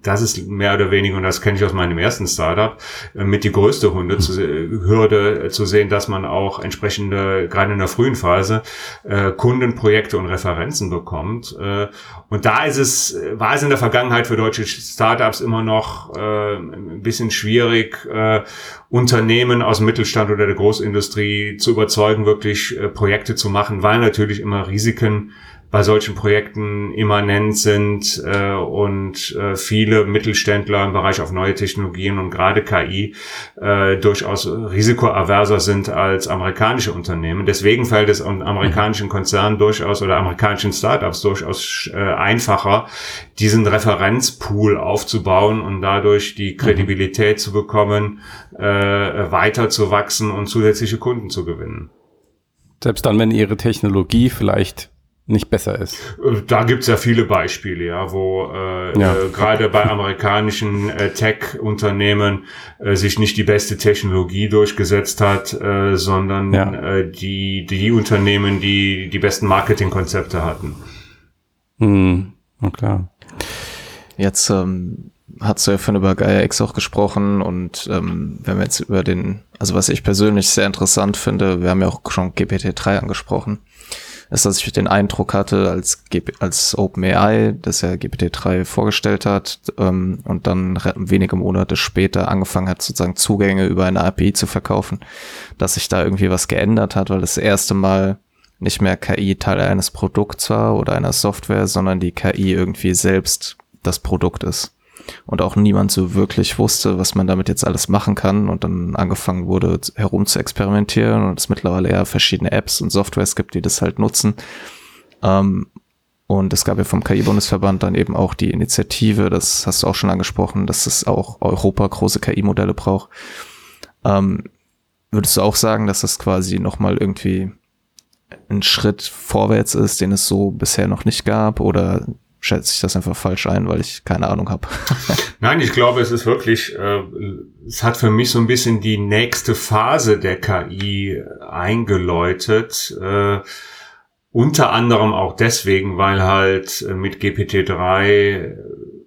das ist mehr oder weniger, und das kenne ich aus meinem ersten Startup, äh, mit die größte Hunde zu, Hürde zu sehen, dass man auch entsprechende, gerade in der frühen Phase, äh, Kundenprojekte und Referenzen bekommt. Äh, und da ist es, war es in der Vergangenheit für deutsche Startups immer noch äh, ein bisschen schwierig, äh, Unternehmen aus dem Mittelstand oder der Großindustrie zu überzeugen, wirklich äh, Projekte zu machen, weil natürlich immer Risiken bei solchen Projekten immanent sind äh, und äh, viele Mittelständler im Bereich auf neue Technologien und gerade KI äh, durchaus risikoaverser sind als amerikanische Unternehmen. Deswegen fällt es amerikanischen Konzernen durchaus oder amerikanischen Startups durchaus äh, einfacher, diesen Referenzpool aufzubauen und dadurch die mhm. Kredibilität zu bekommen, äh, weiter zu wachsen und zusätzliche Kunden zu gewinnen. Selbst dann, wenn ihre Technologie vielleicht nicht besser ist. Da gibt's ja viele Beispiele, ja, wo äh, ja. äh, gerade bei amerikanischen äh, Tech-Unternehmen äh, sich nicht die beste Technologie durchgesetzt hat, äh, sondern ja. äh, die, die Unternehmen, die die besten Marketingkonzepte hatten. Hm, na klar. Jetzt ähm, hast du ja von über Gaia X auch gesprochen und ähm, wenn wir jetzt über den, also was ich persönlich sehr interessant finde, wir haben ja auch schon GPT-3 angesprochen ist, dass ich den Eindruck hatte, als, als OpenAI, dass er GPT-3 vorgestellt hat ähm, und dann wenige Monate später angefangen hat, sozusagen Zugänge über eine API zu verkaufen, dass sich da irgendwie was geändert hat, weil das erste Mal nicht mehr KI Teil eines Produkts war oder einer Software, sondern die KI irgendwie selbst das Produkt ist und auch niemand so wirklich wusste, was man damit jetzt alles machen kann und dann angefangen wurde herum zu experimentieren und es mittlerweile ja verschiedene Apps und Softwares gibt, die das halt nutzen. Ähm, und es gab ja vom KI-Bundesverband dann eben auch die Initiative, das hast du auch schon angesprochen, dass es auch Europa große KI-Modelle braucht. Ähm, würdest du auch sagen, dass das quasi nochmal irgendwie ein Schritt vorwärts ist, den es so bisher noch nicht gab? Oder schätze ich das einfach falsch ein, weil ich keine Ahnung habe? Nein, ich glaube, es ist wirklich, äh, es hat für mich so ein bisschen die nächste Phase der KI eingeläutet. Äh, unter anderem auch deswegen, weil halt mit GPT-3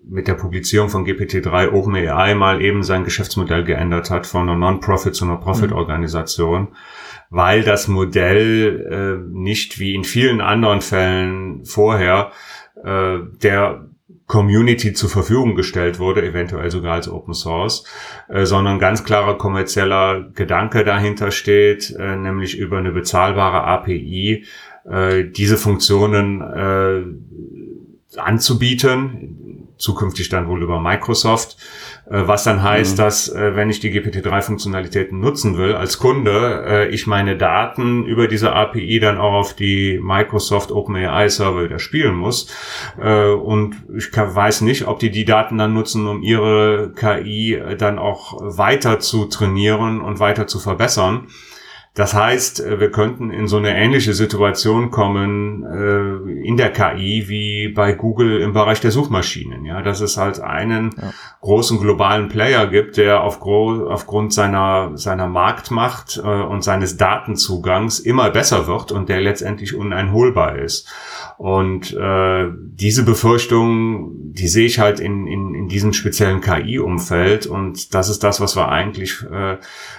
mit der Publizierung von GPT-3 OpenAI mal eben sein Geschäftsmodell geändert hat von einer Non-Profit zu einer Profit-Organisation. Mhm weil das Modell äh, nicht wie in vielen anderen Fällen vorher äh, der Community zur Verfügung gestellt wurde, eventuell sogar als Open Source, äh, sondern ganz klarer kommerzieller Gedanke dahinter steht, äh, nämlich über eine bezahlbare API äh, diese Funktionen äh, anzubieten, zukünftig dann wohl über Microsoft was dann heißt, mhm. dass äh, wenn ich die GPT-3-Funktionalitäten nutzen will als Kunde, äh, ich meine Daten über diese API dann auch auf die Microsoft OpenAI Server wieder spielen muss. Und ich weiß nicht, ob die die Daten dann nutzen, um ihre KI dann auch weiter zu trainieren und weiter zu verbessern. Das heißt, äh, wir könnten in so eine ähnliche Situation kommen äh, in der KI wie bei Google im Bereich der Suchmaschinen. Ja, dass es halt einen ja. großen globalen Player gibt, der auf aufgrund seiner seiner Marktmacht äh, und seines Datenzugangs immer besser wird und der letztendlich uneinholbar ist. Und äh, diese Befürchtung, die sehe ich halt in, in, in diesem speziellen KI-Umfeld. Und das ist das, was wir eigentlich äh,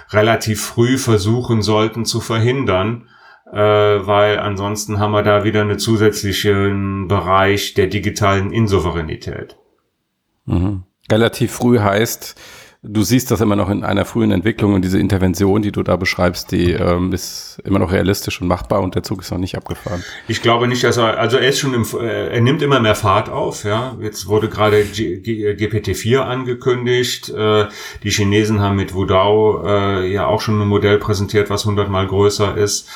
relativ früh versuchen sollten zu verhindern. Äh, weil ansonsten haben wir da wieder einen zusätzlichen Bereich der digitalen Insouveränität. Mhm. Relativ früh heißt, du siehst das immer noch in einer frühen Entwicklung und diese Intervention, die du da beschreibst, die ähm, ist immer noch realistisch und machbar und der Zug ist noch nicht abgefahren. Ich glaube nicht, dass er, also er ist schon im, äh, er nimmt immer mehr Fahrt auf, ja. Jetzt wurde gerade GPT-4 angekündigt. Äh, die Chinesen haben mit Wudao äh, ja auch schon ein Modell präsentiert, was hundertmal größer ist.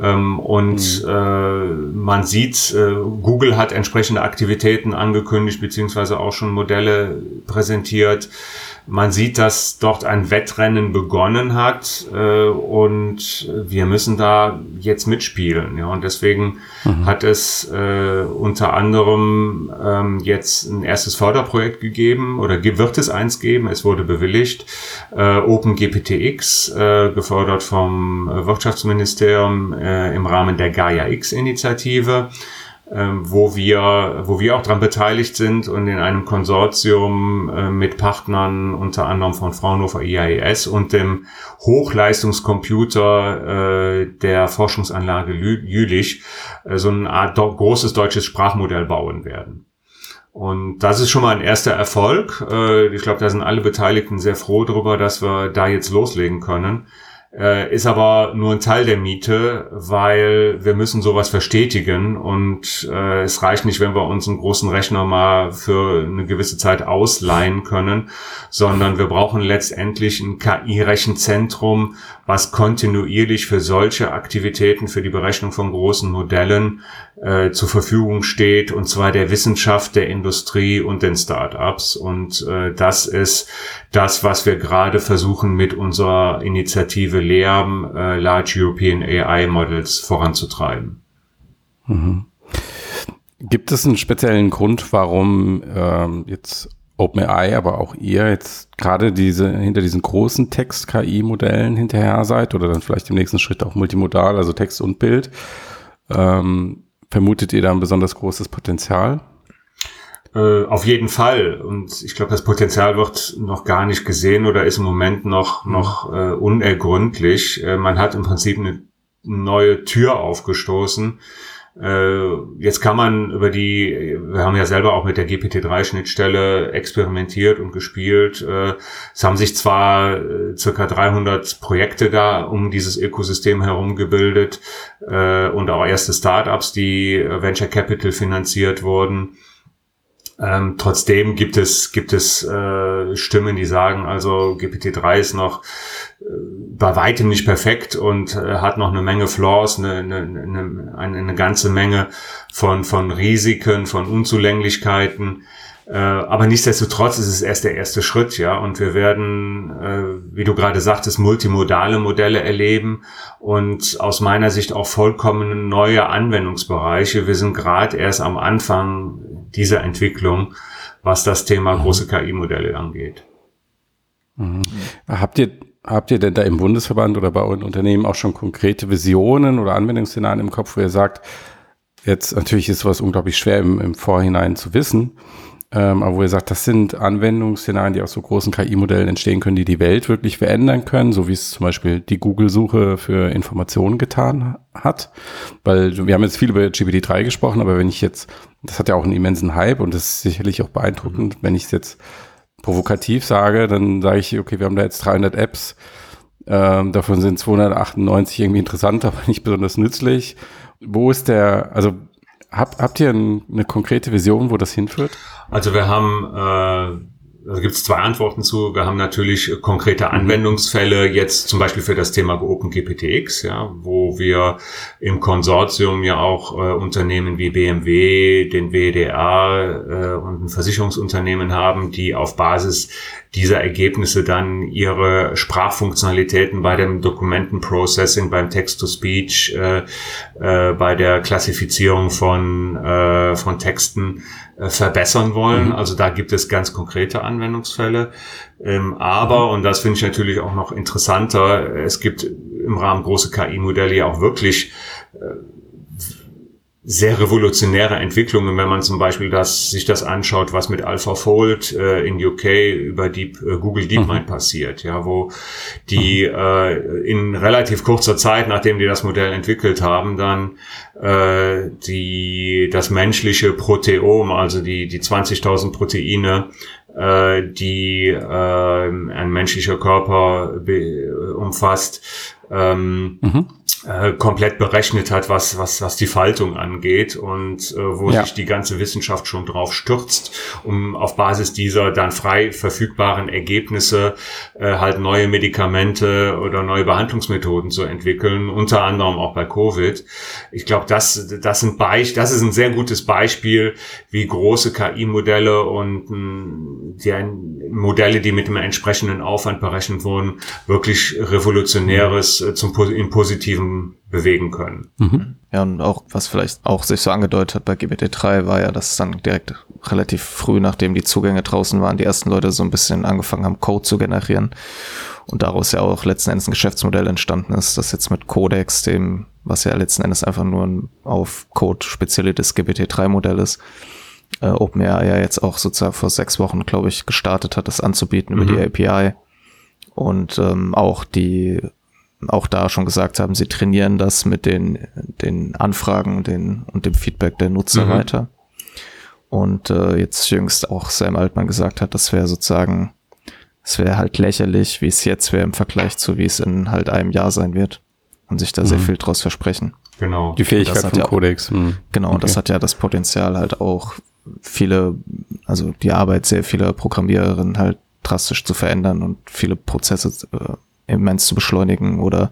Ähm, und mhm. äh, man sieht, äh, Google hat entsprechende Aktivitäten angekündigt, beziehungsweise auch schon Modelle präsentiert. Man sieht, dass dort ein Wettrennen begonnen hat äh, und wir müssen da jetzt mitspielen. Ja, und deswegen mhm. hat es äh, unter anderem ähm, jetzt ein erstes Förderprojekt gegeben oder wird es eins geben. Es wurde bewilligt. Äh, OpenGPTX, äh, gefördert vom Wirtschaftsministerium äh, im Rahmen der Gaia-X-Initiative ähm, wo wir, wo wir auch dran beteiligt sind und in einem Konsortium äh, mit Partnern unter anderem von Fraunhofer IAES und dem Hochleistungscomputer äh, der Forschungsanlage Jülich äh, so eine Art großes deutsches Sprachmodell bauen werden. Und das ist schon mal ein erster Erfolg. Ich glaube, da sind alle Beteiligten sehr froh darüber, dass wir da jetzt loslegen können äh, ist aber nur ein Teil der Miete, weil wir müssen sowas verstetigen und äh, es reicht nicht, wenn wir uns einen großen Rechner mal für eine gewisse Zeit ausleihen können, sondern wir brauchen letztendlich ein KI-Rechenzentrum, was kontinuierlich für solche Aktivitäten, für die Berechnung von großen Modellen äh, zur Verfügung steht, und zwar der Wissenschaft, der Industrie und den Startups. Und äh, das ist das, was wir gerade versuchen mit unserer Initiative LEAM, äh, Large European AI Models, voranzutreiben. Mhm. Gibt es einen speziellen Grund, warum ähm, jetzt OpenAI, aber auch ihr jetzt gerade diese hinter diesen großen Text-KI-Modellen hinterher seid oder dann vielleicht im nächsten Schritt auch multimodal, also Text und Bild? Ähm, vermutet ihr da ein besonders großes Potenzial? Äh, auf jeden Fall. Und ich glaube, das Potenzial wird noch gar nicht gesehen oder ist im Moment noch, noch äh, unergründlich. Äh, man hat im Prinzip eine neue Tür aufgestoßen jetzt kann man über die, wir haben ja selber auch mit der GPT-3-Schnittstelle experimentiert und gespielt. Äh, es haben sich zwar äh, circa 300 Projekte da um dieses Ökosystem herum gebildet und auch erste Startups, die Venture Capital finanziert wurden. Ähm, trotzdem gibt es, gibt es äh, Stimmen, die sagen, also GPT-3 ist noch äh, bei weitem nicht perfekt und äh, hat noch eine Menge Flaws, eine, eine, eine, eine ganze Menge von, von Risiken, von Unzulänglichkeiten. Äh, aber nichtsdestotrotz ist es erst der erste Schritt, ja. Und wir werden, äh, wie du gerade sagtest, multimodale Modelle erleben und aus meiner Sicht auch vollkommen neue Anwendungsbereiche. Wir sind gerade erst am Anfang dieser Entwicklung, was das Thema mhm. große KI-Modelle angeht. Mhm. Habt ihr Habt ihr denn da im Bundesverband oder bei euren Unternehmen auch schon konkrete Visionen oder Anwendungsszenarien im Kopf, wo ihr sagt, jetzt natürlich ist sowas unglaublich schwer im, im Vorhinein zu wissen, ähm, aber wo ihr sagt, das sind Anwendungsszenarien, die aus so großen KI-Modellen entstehen können, die die Welt wirklich verändern können, so wie es zum Beispiel die Google-Suche für Informationen getan hat. Weil wir haben jetzt viel über GPT-3 gesprochen, aber wenn ich jetzt, das hat ja auch einen immensen Hype und das ist sicherlich auch beeindruckend, mhm. wenn ich es jetzt provokativ sage, dann sage ich, okay, wir haben da jetzt 300 Apps, ähm, davon sind 298 irgendwie interessant, aber nicht besonders nützlich. Wo ist der, also hab, habt ihr ein, eine konkrete Vision, wo das hinführt? Also wir haben äh da gibt es zwei Antworten zu. Wir haben natürlich konkrete. Anwendungsfälle, jetzt zum Beispiel für das Thema OpenGPTX, ja, wo wir im Konsortium ja auch äh, Unternehmen wie BMW, den WDR äh, und ein Versicherungsunternehmen haben, die auf Basis dieser Ergebnisse dann ihre Sprachfunktionalitäten bei dem Dokumentenprocessing, beim Text-to-Speech, äh, äh, bei der Klassifizierung von, äh, von Texten verbessern wollen. Mhm. Also da gibt es ganz konkrete Anwendungsfälle. Ähm, aber, und das finde ich natürlich auch noch interessanter, es gibt im Rahmen große KI-Modelle ja auch wirklich äh, sehr revolutionäre Entwicklungen, wenn man zum Beispiel das, sich das anschaut, was mit AlphaFold äh, in UK über Deep, äh, Google DeepMind mhm. passiert, ja, wo die mhm. äh, in relativ kurzer Zeit, nachdem die das Modell entwickelt haben, dann äh, die das menschliche Proteom, also die die 20.000 Proteine äh, die äh, ein menschlicher Körper umfasst, ähm, mhm. Äh, komplett berechnet hat, was, was, was die Faltung angeht und äh, wo ja. sich die ganze Wissenschaft schon drauf stürzt, um auf Basis dieser dann frei verfügbaren Ergebnisse äh, halt neue Medikamente oder neue Behandlungsmethoden zu entwickeln, unter anderem auch bei Covid. Ich glaube, das, das, sind Beich das ist ein sehr gutes Beispiel, wie große KI-Modelle und mh, die Modelle, die mit dem entsprechenden Aufwand berechnet wurden, wirklich revolutionäres äh, zum, im Positiven bewegen können. Mhm. Ja, und auch, was vielleicht auch sich so angedeutet hat bei GPT-3, war ja, dass dann direkt relativ früh, nachdem die Zugänge draußen waren, die ersten Leute so ein bisschen angefangen haben, Code zu generieren. Und daraus ja auch letzten Endes ein Geschäftsmodell entstanden ist, das jetzt mit Codex, dem, was ja letzten Endes einfach nur ein auf Code spezialisiertes GPT-3-Modell ist, äh, OpenAI ja jetzt auch sozusagen vor sechs Wochen, glaube ich, gestartet hat, das anzubieten mhm. über die mhm. API. Und ähm, auch die auch da schon gesagt haben, sie trainieren das mit den, den Anfragen den, und dem Feedback der Nutzer mhm. weiter. Und äh, jetzt jüngst auch Sam Altman gesagt hat, das wäre sozusagen, es wäre halt lächerlich, wie es jetzt wäre im Vergleich zu, wie es in halt einem Jahr sein wird. Und sich da mhm. sehr viel draus versprechen. Genau. Die Fähigkeit vom ja Codex. Mhm. Genau, okay. das hat ja das Potenzial halt auch viele, also die Arbeit sehr vieler Programmiererinnen halt drastisch zu verändern und viele Prozesse äh, immens zu beschleunigen oder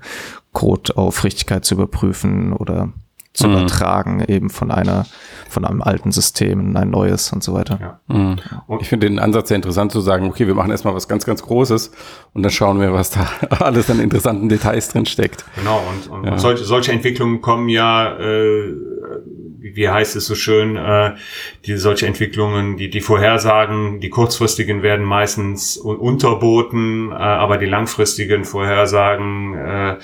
Code auf Richtigkeit zu überprüfen oder zu mhm. übertragen eben von einer von einem alten System in ein neues und so weiter. Ja. Mhm. Und ich finde den Ansatz sehr interessant zu sagen, okay, wir machen erstmal was ganz, ganz Großes und dann schauen wir, was da alles an interessanten Details drin steckt. Genau, und, und ja. solche, solche Entwicklungen kommen ja äh, wie heißt es so schön, äh, die solche Entwicklungen, die die Vorhersagen, die kurzfristigen werden meistens unterboten, äh, aber die langfristigen Vorhersagen, äh,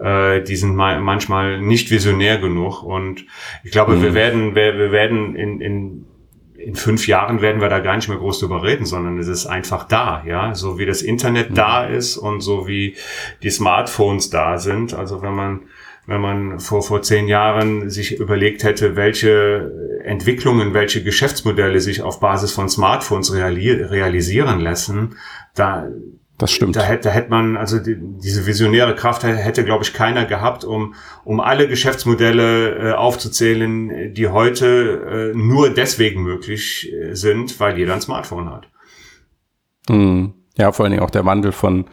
äh, die sind ma manchmal nicht visionär genug. Und ich glaube, mhm. wir werden, wir, wir werden in, in in fünf Jahren werden wir da gar nicht mehr groß drüber reden, sondern es ist einfach da, ja, so wie das Internet mhm. da ist und so wie die Smartphones da sind. Also wenn man wenn man vor, vor zehn Jahren sich überlegt hätte, welche Entwicklungen, welche Geschäftsmodelle sich auf Basis von Smartphones reali realisieren lassen, da, das stimmt. Da hätte, da hätte man, also die, diese visionäre Kraft hätte, glaube ich, keiner gehabt, um, um alle Geschäftsmodelle äh, aufzuzählen, die heute äh, nur deswegen möglich äh, sind, weil jeder ein Smartphone hat. Hm. Ja, vor allen Dingen auch der Wandel von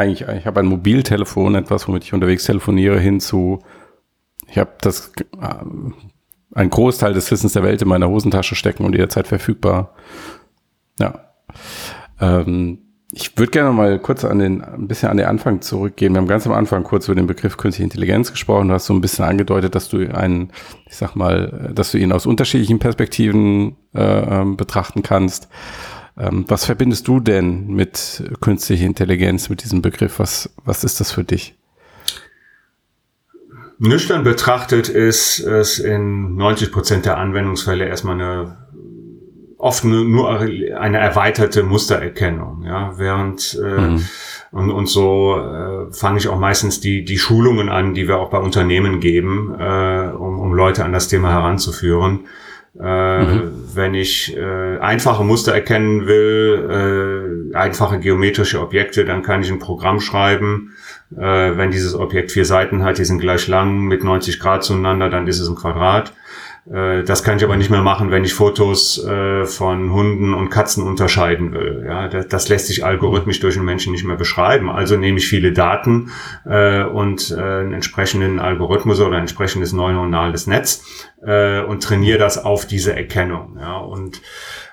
eigentlich, ich habe ein Mobiltelefon, etwas, womit ich unterwegs telefoniere, hin zu, ich habe das äh, einen Großteil des Wissens der Welt in meiner Hosentasche stecken und jederzeit verfügbar. Ja. Ähm, ich würde gerne mal kurz an den, ein bisschen an den Anfang zurückgehen. Wir haben ganz am Anfang kurz über den Begriff künstliche Intelligenz gesprochen. Du hast so ein bisschen angedeutet, dass du einen, ich sag mal, dass du ihn aus unterschiedlichen Perspektiven äh, ähm, betrachten kannst. Ähm, was verbindest du denn mit künstlicher Intelligenz, mit diesem Begriff? Was, was ist das für dich? Nüchtern betrachtet ist es in 90 Prozent der Anwendungsfälle erstmal eine oft nur eine erweiterte Mustererkennung, ja, während äh, mhm. und, und so äh, fange ich auch meistens die die Schulungen an, die wir auch bei Unternehmen geben, äh, um, um Leute an das Thema heranzuführen. Äh, mhm. Wenn ich äh, einfache Muster erkennen will, äh, einfache geometrische Objekte, dann kann ich ein Programm schreiben. Äh, wenn dieses Objekt vier Seiten hat, die sind gleich lang mit 90 Grad zueinander, dann ist es ein Quadrat. Äh, das kann ich aber nicht mehr machen, wenn ich Fotos äh, von Hunden und Katzen unterscheiden will. Ja, das, lässt sich algorithmisch durch einen Menschen nicht mehr beschreiben. Also nehme ich viele Daten äh, und einen entsprechenden Algorithmus oder ein entsprechendes neuronales Netz und trainiere das auf diese Erkennung. Ja, und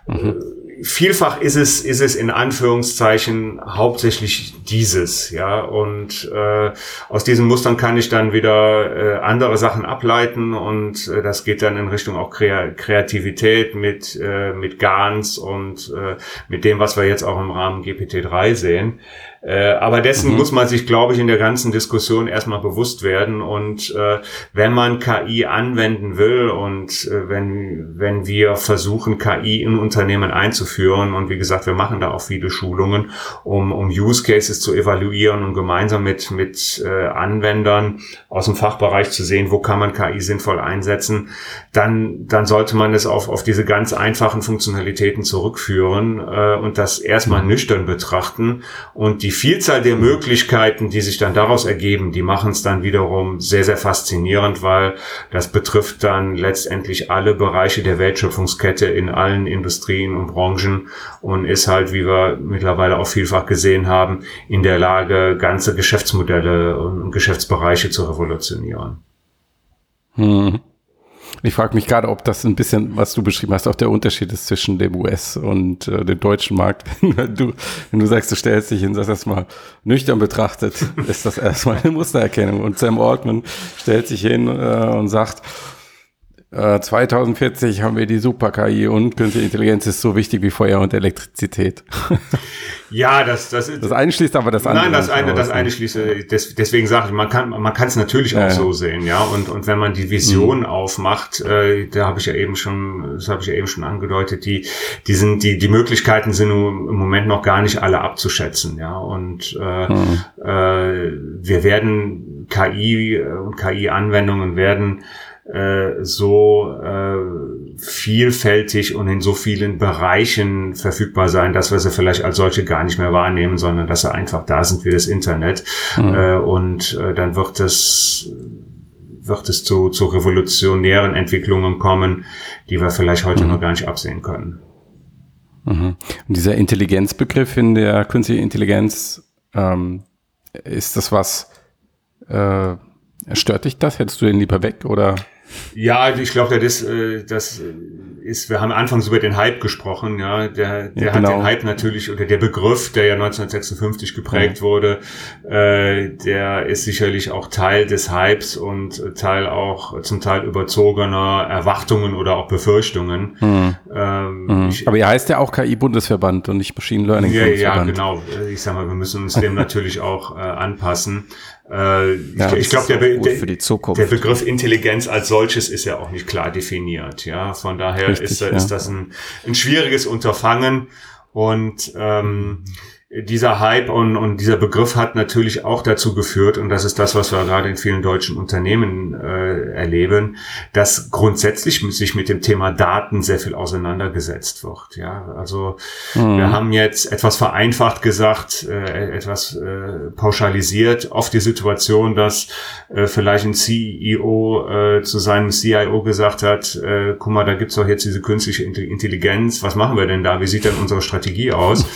mhm vielfach ist es, ist es in Anführungszeichen hauptsächlich dieses, ja. Und äh, aus diesen Mustern kann ich dann wieder äh, andere Sachen ableiten und äh, das geht dann in Richtung auch Kreativität mit, äh, mit GANs und äh, mit dem, was wir jetzt auch im Rahmen GPT-3 sehen. Äh, aber dessen mhm. muss man sich, glaube ich, in der ganzen Diskussion erstmal bewusst werden. Und äh, wenn man KI anwenden will und äh, wenn, wenn wir versuchen, KI in Unternehmen einzuführen, und wie gesagt, wir machen da auch viele Schulungen, um, um Use Cases zu evaluieren und gemeinsam mit, mit äh, Anwendern aus dem Fachbereich zu sehen, wo kann man KI sinnvoll einsetzen, dann, dann sollte man es auf, auf diese ganz einfachen Funktionalitäten zurückführen äh, und das erstmal mhm. nüchtern betrachten und die die Vielzahl der Möglichkeiten, die sich dann daraus ergeben, die machen es dann wiederum sehr, sehr faszinierend, weil das betrifft dann letztendlich alle Bereiche der Wertschöpfungskette in allen Industrien und Branchen und ist halt, wie wir mittlerweile auch vielfach gesehen haben, in der Lage, ganze Geschäftsmodelle und Geschäftsbereiche zu revolutionieren. Hm. Ich frage mich gerade, ob das ein bisschen, was du beschrieben hast, auch der Unterschied ist zwischen dem US- und äh, dem deutschen Markt. wenn, du, wenn du sagst, du stellst dich hin, sagst erstmal nüchtern betrachtet, ist das erstmal eine Mustererkennung. Und Sam Altman stellt sich hin äh, und sagt, 2040 äh, haben wir die Super-KI und künstliche Intelligenz ist so wichtig wie Feuer und Elektrizität. Ja, das, das ist. Das eine schließt aber das andere. Nein, das eine, das eine schließt, des, deswegen sage ich, man kann, man kann es natürlich ja, auch ja. so sehen, ja. Und, und wenn man die Vision mhm. aufmacht, äh, da habe ich ja eben schon, das habe ich ja eben schon angedeutet, die, die sind, die, die Möglichkeiten sind im Moment noch gar nicht alle abzuschätzen, ja. Und äh, mhm. äh, wir werden KI und KI-Anwendungen werden äh, so äh, vielfältig und in so vielen Bereichen verfügbar sein, dass wir sie vielleicht als solche gar nicht mehr wahrnehmen, sondern dass sie einfach da sind wie das Internet. Mhm. Äh, und äh, dann wird es wird es zu, zu revolutionären Entwicklungen kommen, die wir vielleicht heute mhm. noch gar nicht absehen können. Mhm. Und dieser Intelligenzbegriff in der künstlichen Intelligenz, ähm, ist das was, äh, stört dich das? Hättest du den lieber weg oder? Ja, ich glaube, das, äh, das ist, wir haben anfangs über den Hype gesprochen, ja, der, der ja, genau. hat den Hype natürlich, oder der Begriff, der ja 1956 geprägt ja. wurde, äh, der ist sicherlich auch Teil des Hypes und Teil auch zum Teil überzogener Erwartungen oder auch Befürchtungen. Mhm. Ähm, mhm. Ich, Aber ihr heißt ja auch KI-Bundesverband und nicht Machine Learning. Ja, ja, genau. Ich sag mal, wir müssen uns dem natürlich auch äh, anpassen. Äh, ja, ich, glaube, der, Be der, Begriff Intelligenz als solches ist ja auch nicht klar definiert. Ja, von daher Richtig, ist, ja. ist das ein, ein schwieriges Unterfangen und ähm, dieser Hype und, und dieser Begriff hat natürlich auch dazu geführt, und das ist das, was wir gerade in vielen deutschen Unternehmen äh, erleben, dass grundsätzlich sich mit dem Thema Daten sehr viel auseinandergesetzt wird. Ja, also mhm. wir haben jetzt etwas vereinfacht gesagt, äh, etwas äh, pauschalisiert auf die Situation, dass äh, vielleicht ein CEO äh, zu seinem CIO gesagt hat, äh, guck mal, da gibt's doch jetzt diese künstliche Intelligenz, was machen wir denn da? Wie sieht denn unsere Strategie aus?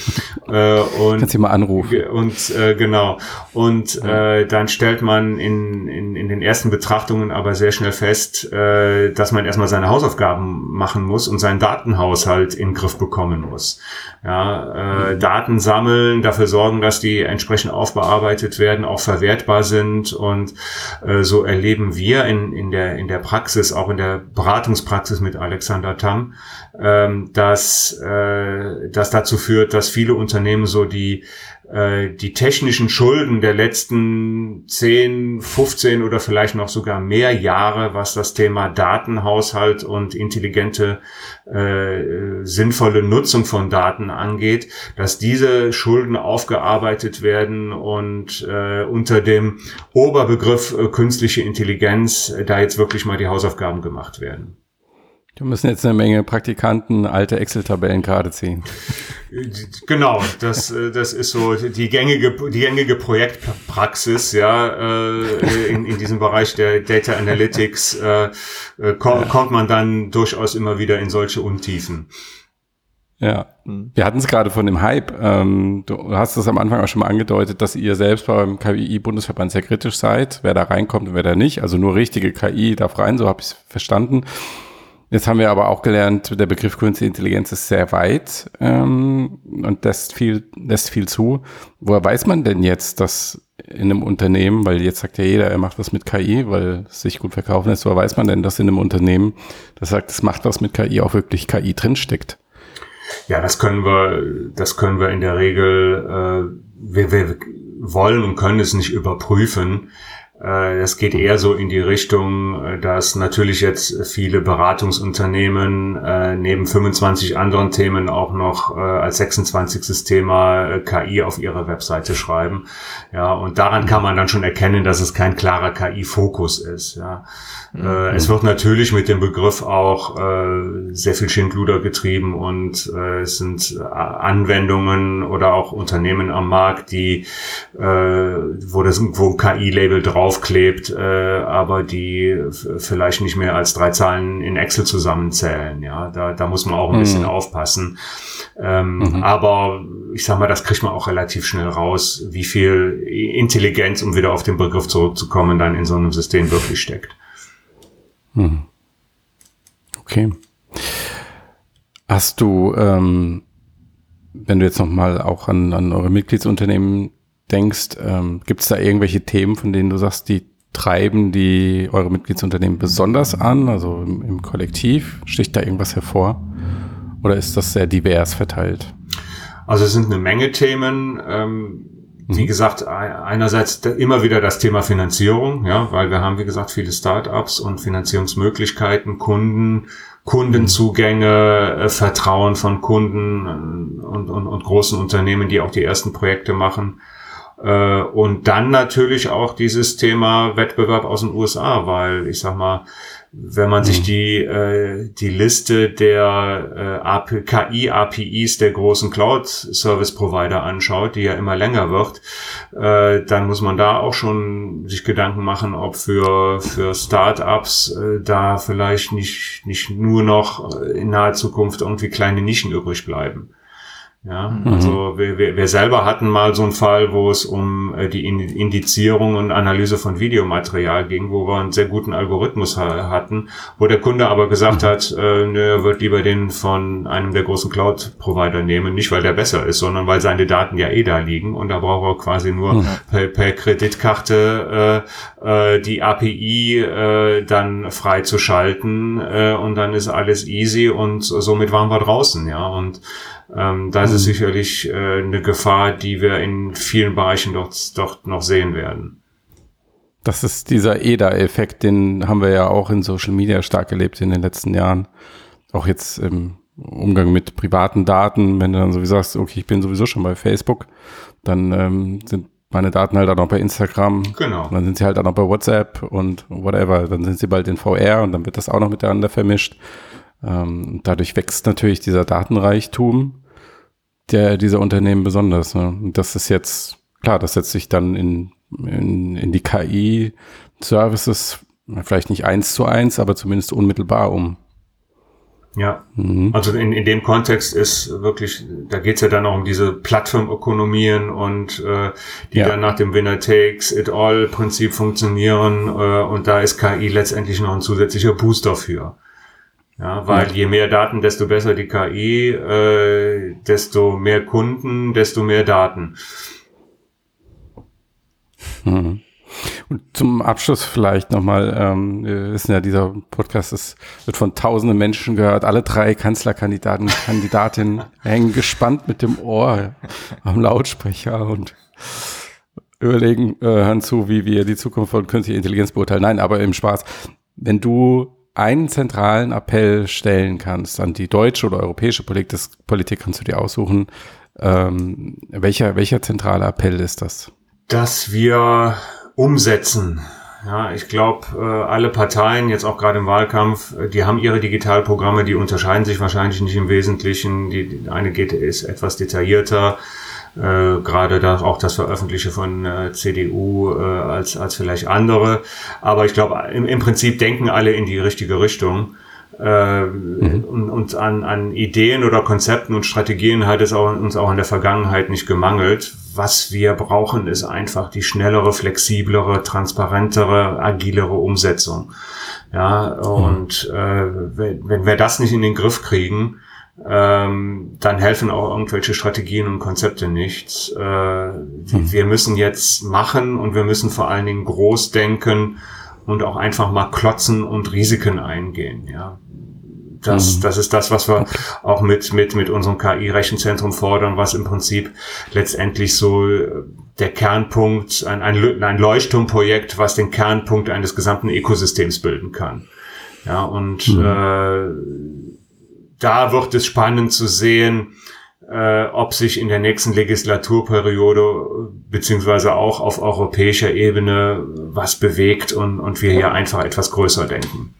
Äh, und, Kannst du mal anrufen. Und äh, genau. Und äh, dann stellt man in, in, in den ersten Betrachtungen aber sehr schnell fest, äh, dass man erstmal seine Hausaufgaben machen muss und seinen Datenhaushalt in den Griff bekommen muss. Ja, äh, Daten sammeln, dafür sorgen, dass die entsprechend aufbearbeitet werden, auch verwertbar sind. Und äh, so erleben wir in, in, der, in der Praxis, auch in der Beratungspraxis mit Alexander Tamm, ähm, dass äh, das dazu führt, dass viele Unternehmen so die äh, die technischen Schulden der letzten 10, 15 oder vielleicht noch sogar mehr Jahre, was das Thema Datenhaushalt und intelligente, äh, sinnvolle Nutzung von Daten angeht, dass diese Schulden aufgearbeitet werden und äh, unter dem Oberbegriff äh, künstliche Intelligenz äh, da jetzt wirklich mal die Hausaufgaben gemacht werden. Wir müssen jetzt eine Menge Praktikanten alte Excel-Tabellen gerade ziehen. Genau, das, äh, das ist so die gängige, die gängige Projektpraxis, ja, äh, in, in diesem Bereich der Data Analytics äh, kommt, kommt man dann durchaus immer wieder in solche Untiefen. Ja, hm. wir hatten es gerade von dem Hype. Ähm, du hast es am Anfang auch schon mal angedeutet, dass ihr selbst beim KI-Bundesverband sehr kritisch seid, wer da reinkommt und wer da nicht. Also nur richtige KI darf rein, so habe ich es verstanden. Jetzt haben wir aber auch gelernt, der Begriff Künstliche Intelligenz ist sehr weit ähm, und lässt viel, lässt viel zu. Woher weiß man denn jetzt, dass in einem Unternehmen, weil jetzt sagt ja jeder, er macht was mit KI, weil es sich gut verkaufen lässt, woher weiß man denn, dass in einem Unternehmen, das sagt, es macht was mit KI, auch wirklich KI drinsteckt? Ja, das können wir, das können wir in der Regel, äh, wir, wir wollen und können es nicht überprüfen. Es äh, geht eher so in die Richtung, äh, dass natürlich jetzt viele Beratungsunternehmen äh, neben 25 anderen Themen auch noch als 26. Thema KI auf ihrer Webseite schreiben. Ja, und daran kann man dann schon erkennen, dass es kein klarer KI-Fokus ist. Ja. Mhm. Es wird natürlich mit dem Begriff auch sehr viel Schindluder getrieben und es sind Anwendungen oder auch Unternehmen am Markt, die, wo das, wo ein KI-Label drauf draufklebt, äh, aber die vielleicht nicht mehr als drei Zahlen in Excel zusammenzählen. Ja, da, da muss man auch ein mhm. bisschen aufpassen. Ähm, mhm. Aber ich sag mal, das kriegt man auch relativ schnell raus, wie viel Intelligenz, um wieder auf den Begriff zurückzukommen, dann in so einem System wirklich steckt. Mhm. Okay. Hast du, ähm, wenn du jetzt noch mal auch an, an eure Mitgliedsunternehmen denkst, ähm, gibt es da irgendwelche Themen, von denen du sagst, die treiben die eure Mitgliedsunternehmen besonders an, also im, im Kollektiv? Sticht da irgendwas hervor? Oder ist das sehr divers verteilt? Also es sind eine Menge Themen. Ähm, wie mhm. gesagt, einerseits immer wieder das Thema Finanzierung, ja, weil wir haben, wie gesagt, viele Startups und Finanzierungsmöglichkeiten, Kunden, Kundenzugänge, äh, Vertrauen von Kunden und, und, und großen Unternehmen, die auch die ersten Projekte machen. Äh, und dann natürlich auch dieses Thema Wettbewerb aus den USA, weil ich sag mal, wenn man mhm. sich die, äh, die Liste der äh, KI-APIs der großen Cloud-Service-Provider anschaut, die ja immer länger wird, äh, dann muss man da auch schon sich Gedanken machen, ob für, für Startups äh, da vielleicht nicht, nicht nur noch in naher Zukunft irgendwie kleine Nischen übrig bleiben. Ja, mhm. also wir, wir, wir selber hatten mal so einen Fall, wo es um äh, die Indizierung und Analyse von Videomaterial ging, wo wir einen sehr guten Algorithmus ha hatten, wo der Kunde aber gesagt mhm. hat, äh, nö, er wird lieber den von einem der großen Cloud-Provider nehmen, nicht weil der besser ist, sondern weil seine Daten ja eh da liegen und da braucht er quasi nur mhm. per, per, Kreditkarte äh, äh, die API äh, dann frei zu schalten äh, und dann ist alles easy und somit waren wir draußen, ja und ähm, das mhm. ist sicherlich äh, eine Gefahr, die wir in vielen Bereichen dort, dort noch sehen werden. Das ist dieser EDA-Effekt, den haben wir ja auch in Social Media stark erlebt in den letzten Jahren. Auch jetzt im Umgang mit privaten Daten, wenn du dann so wie sagst, okay, ich bin sowieso schon bei Facebook, dann ähm, sind meine Daten halt auch noch bei Instagram. Genau. Und dann sind sie halt auch noch bei WhatsApp und whatever. Dann sind sie bald in VR und dann wird das auch noch miteinander vermischt. Ähm, dadurch wächst natürlich dieser Datenreichtum der dieser Unternehmen besonders. Ne? Und das ist jetzt, klar, das setzt sich dann in, in, in die KI-Services, vielleicht nicht eins zu eins, aber zumindest unmittelbar um. Ja, mhm. also in, in dem Kontext ist wirklich, da geht's ja dann auch um diese Plattformökonomien und äh, die ja. dann nach dem Winner takes it all Prinzip funktionieren äh, und da ist KI letztendlich noch ein zusätzlicher Booster für. Ja, weil je mehr Daten, desto besser die KI, äh, desto mehr Kunden, desto mehr Daten. Mhm. Und zum Abschluss vielleicht nochmal, ähm, wissen ja, dieser Podcast ist, wird von tausenden Menschen gehört. Alle drei Kanzlerkandidaten, Kandidatinnen hängen gespannt mit dem Ohr am Lautsprecher und überlegen, äh, hören zu, wie wir die Zukunft von künstlicher Intelligenz beurteilen. Nein, aber im Spaß. Wenn du einen zentralen Appell stellen kannst an die deutsche oder europäische Politik, das Politik kannst du dir aussuchen. Ähm, welcher, welcher zentrale Appell ist das? Dass wir umsetzen. Ja, ich glaube, äh, alle Parteien, jetzt auch gerade im Wahlkampf, äh, die haben ihre Digitalprogramme, die unterscheiden sich wahrscheinlich nicht im Wesentlichen. Die, die eine geht ist etwas detaillierter, äh, gerade da auch das Veröffentliche von äh, CDU äh, als als vielleicht andere. Aber ich glaube, im, im Prinzip denken alle in die richtige Richtung. Äh, mhm. und, und an, an Ideen oder Konzepten und Strategien hat es auch, uns auch in der Vergangenheit nicht gemangelt. Was wir brauchen, ist einfach die schnellere, flexiblere, transparentere, agilere Umsetzung. Ja, und mhm. äh, wenn, wenn wir das nicht in den Griff kriegen, ähm, dann helfen auch irgendwelche Strategien und Konzepte nichts. Äh, mhm. Wir müssen jetzt machen und wir müssen vor allen Dingen groß denken und auch einfach mal klotzen und Risiken eingehen. Ja, das, mhm. das ist das, was wir auch mit, mit, mit unserem KI-Rechenzentrum fordern, was im Prinzip letztendlich so äh, der Kernpunkt, ein, ein, ein Leuchtturmprojekt, was den Kernpunkt eines gesamten Ökosystems bilden kann. Ja, und mhm. äh, da wird es spannend zu sehen, äh, ob sich in der nächsten Legislaturperiode beziehungsweise auch auf europäischer Ebene was bewegt und, und wir hier einfach etwas größer denken.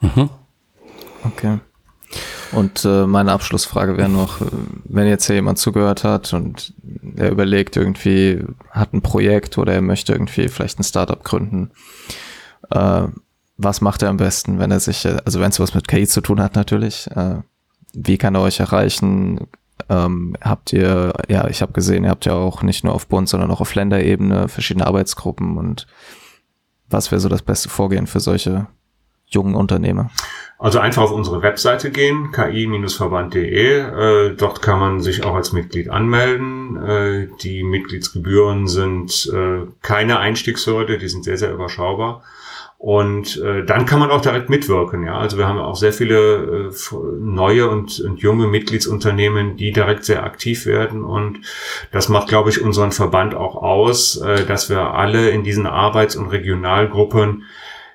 Mhm. Okay. Und äh, meine Abschlussfrage wäre noch, äh, wenn jetzt hier jemand zugehört hat und er überlegt irgendwie, hat ein Projekt oder er möchte irgendwie vielleicht ein Startup gründen, äh, was macht er am besten, wenn er sich, also wenn es was mit KI zu tun hat natürlich, äh, wie kann er euch erreichen? Ähm, habt ihr, ja, ich habe gesehen, ihr habt ja auch nicht nur auf Bund, sondern auch auf Länderebene verschiedene Arbeitsgruppen und was wäre so das beste Vorgehen für solche jungen Unternehmer? Also einfach auf unsere Webseite gehen, ki-verband.de. Äh, dort kann man sich auch als Mitglied anmelden. Äh, die Mitgliedsgebühren sind äh, keine Einstiegshürde, die sind sehr, sehr überschaubar. Und äh, dann kann man auch direkt mitwirken. Ja, also wir haben auch sehr viele äh, neue und, und junge Mitgliedsunternehmen, die direkt sehr aktiv werden. Und das macht, glaube ich, unseren Verband auch aus, äh, dass wir alle in diesen Arbeits- und Regionalgruppen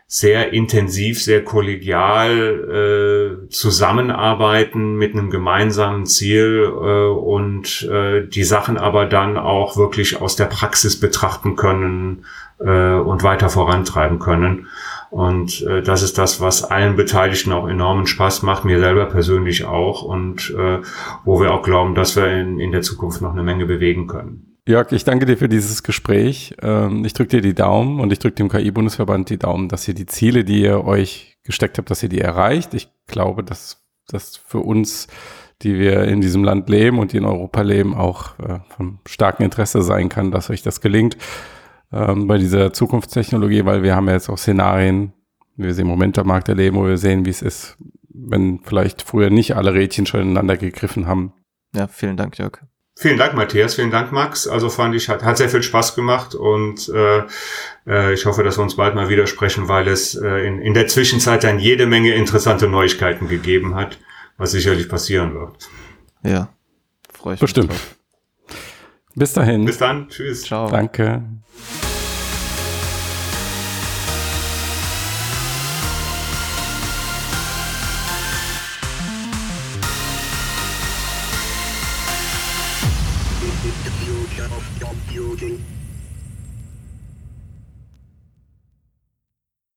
sehr intensiv, sehr kollegial äh, zusammenarbeiten mit einem gemeinsamen Ziel äh, und äh, die Sachen aber dann auch wirklich aus der Praxis betrachten können äh, und weiter vorantreiben können. Und äh, das ist das, was allen Beteiligten auch enormen Spaß macht, mir selber persönlich auch und äh, wo wir auch glauben, dass wir in, in der Zukunft noch eine Menge bewegen können. Jörg, ich danke dir für dieses Gespräch. Ähm, ich drücke dir die Daumen und ich drücke dem KI-Bundesverband die Daumen, dass ihr die Ziele, die ihr euch gesteckt habt, dass ihr die erreicht. Ich glaube, dass das für uns, die wir in diesem Land leben und die in Europa leben, auch äh, von starkem Interesse sein kann, dass euch das gelingt ähm, bei dieser Zukunftstechnologie, weil wir haben ja jetzt auch Szenarien, wie wir sie im Moment am Markt erleben, wo wir sehen, wie es ist, wenn vielleicht früher nicht alle Rädchen schon ineinander gegriffen haben. Ja, vielen Dank, Jörg. Vielen Dank, Matthias. Vielen Dank, Max. Also fand ich, hat, hat sehr viel Spaß gemacht und äh, äh, ich hoffe, dass wir uns bald mal wieder sprechen, weil es äh, in, in der Zwischenzeit dann jede Menge interessante Neuigkeiten gegeben hat, was sicherlich passieren wird. Ja, freue ich Bestimmt. mich. Bestimmt. Bis dahin. Bis dann. Tschüss. Ciao. Danke.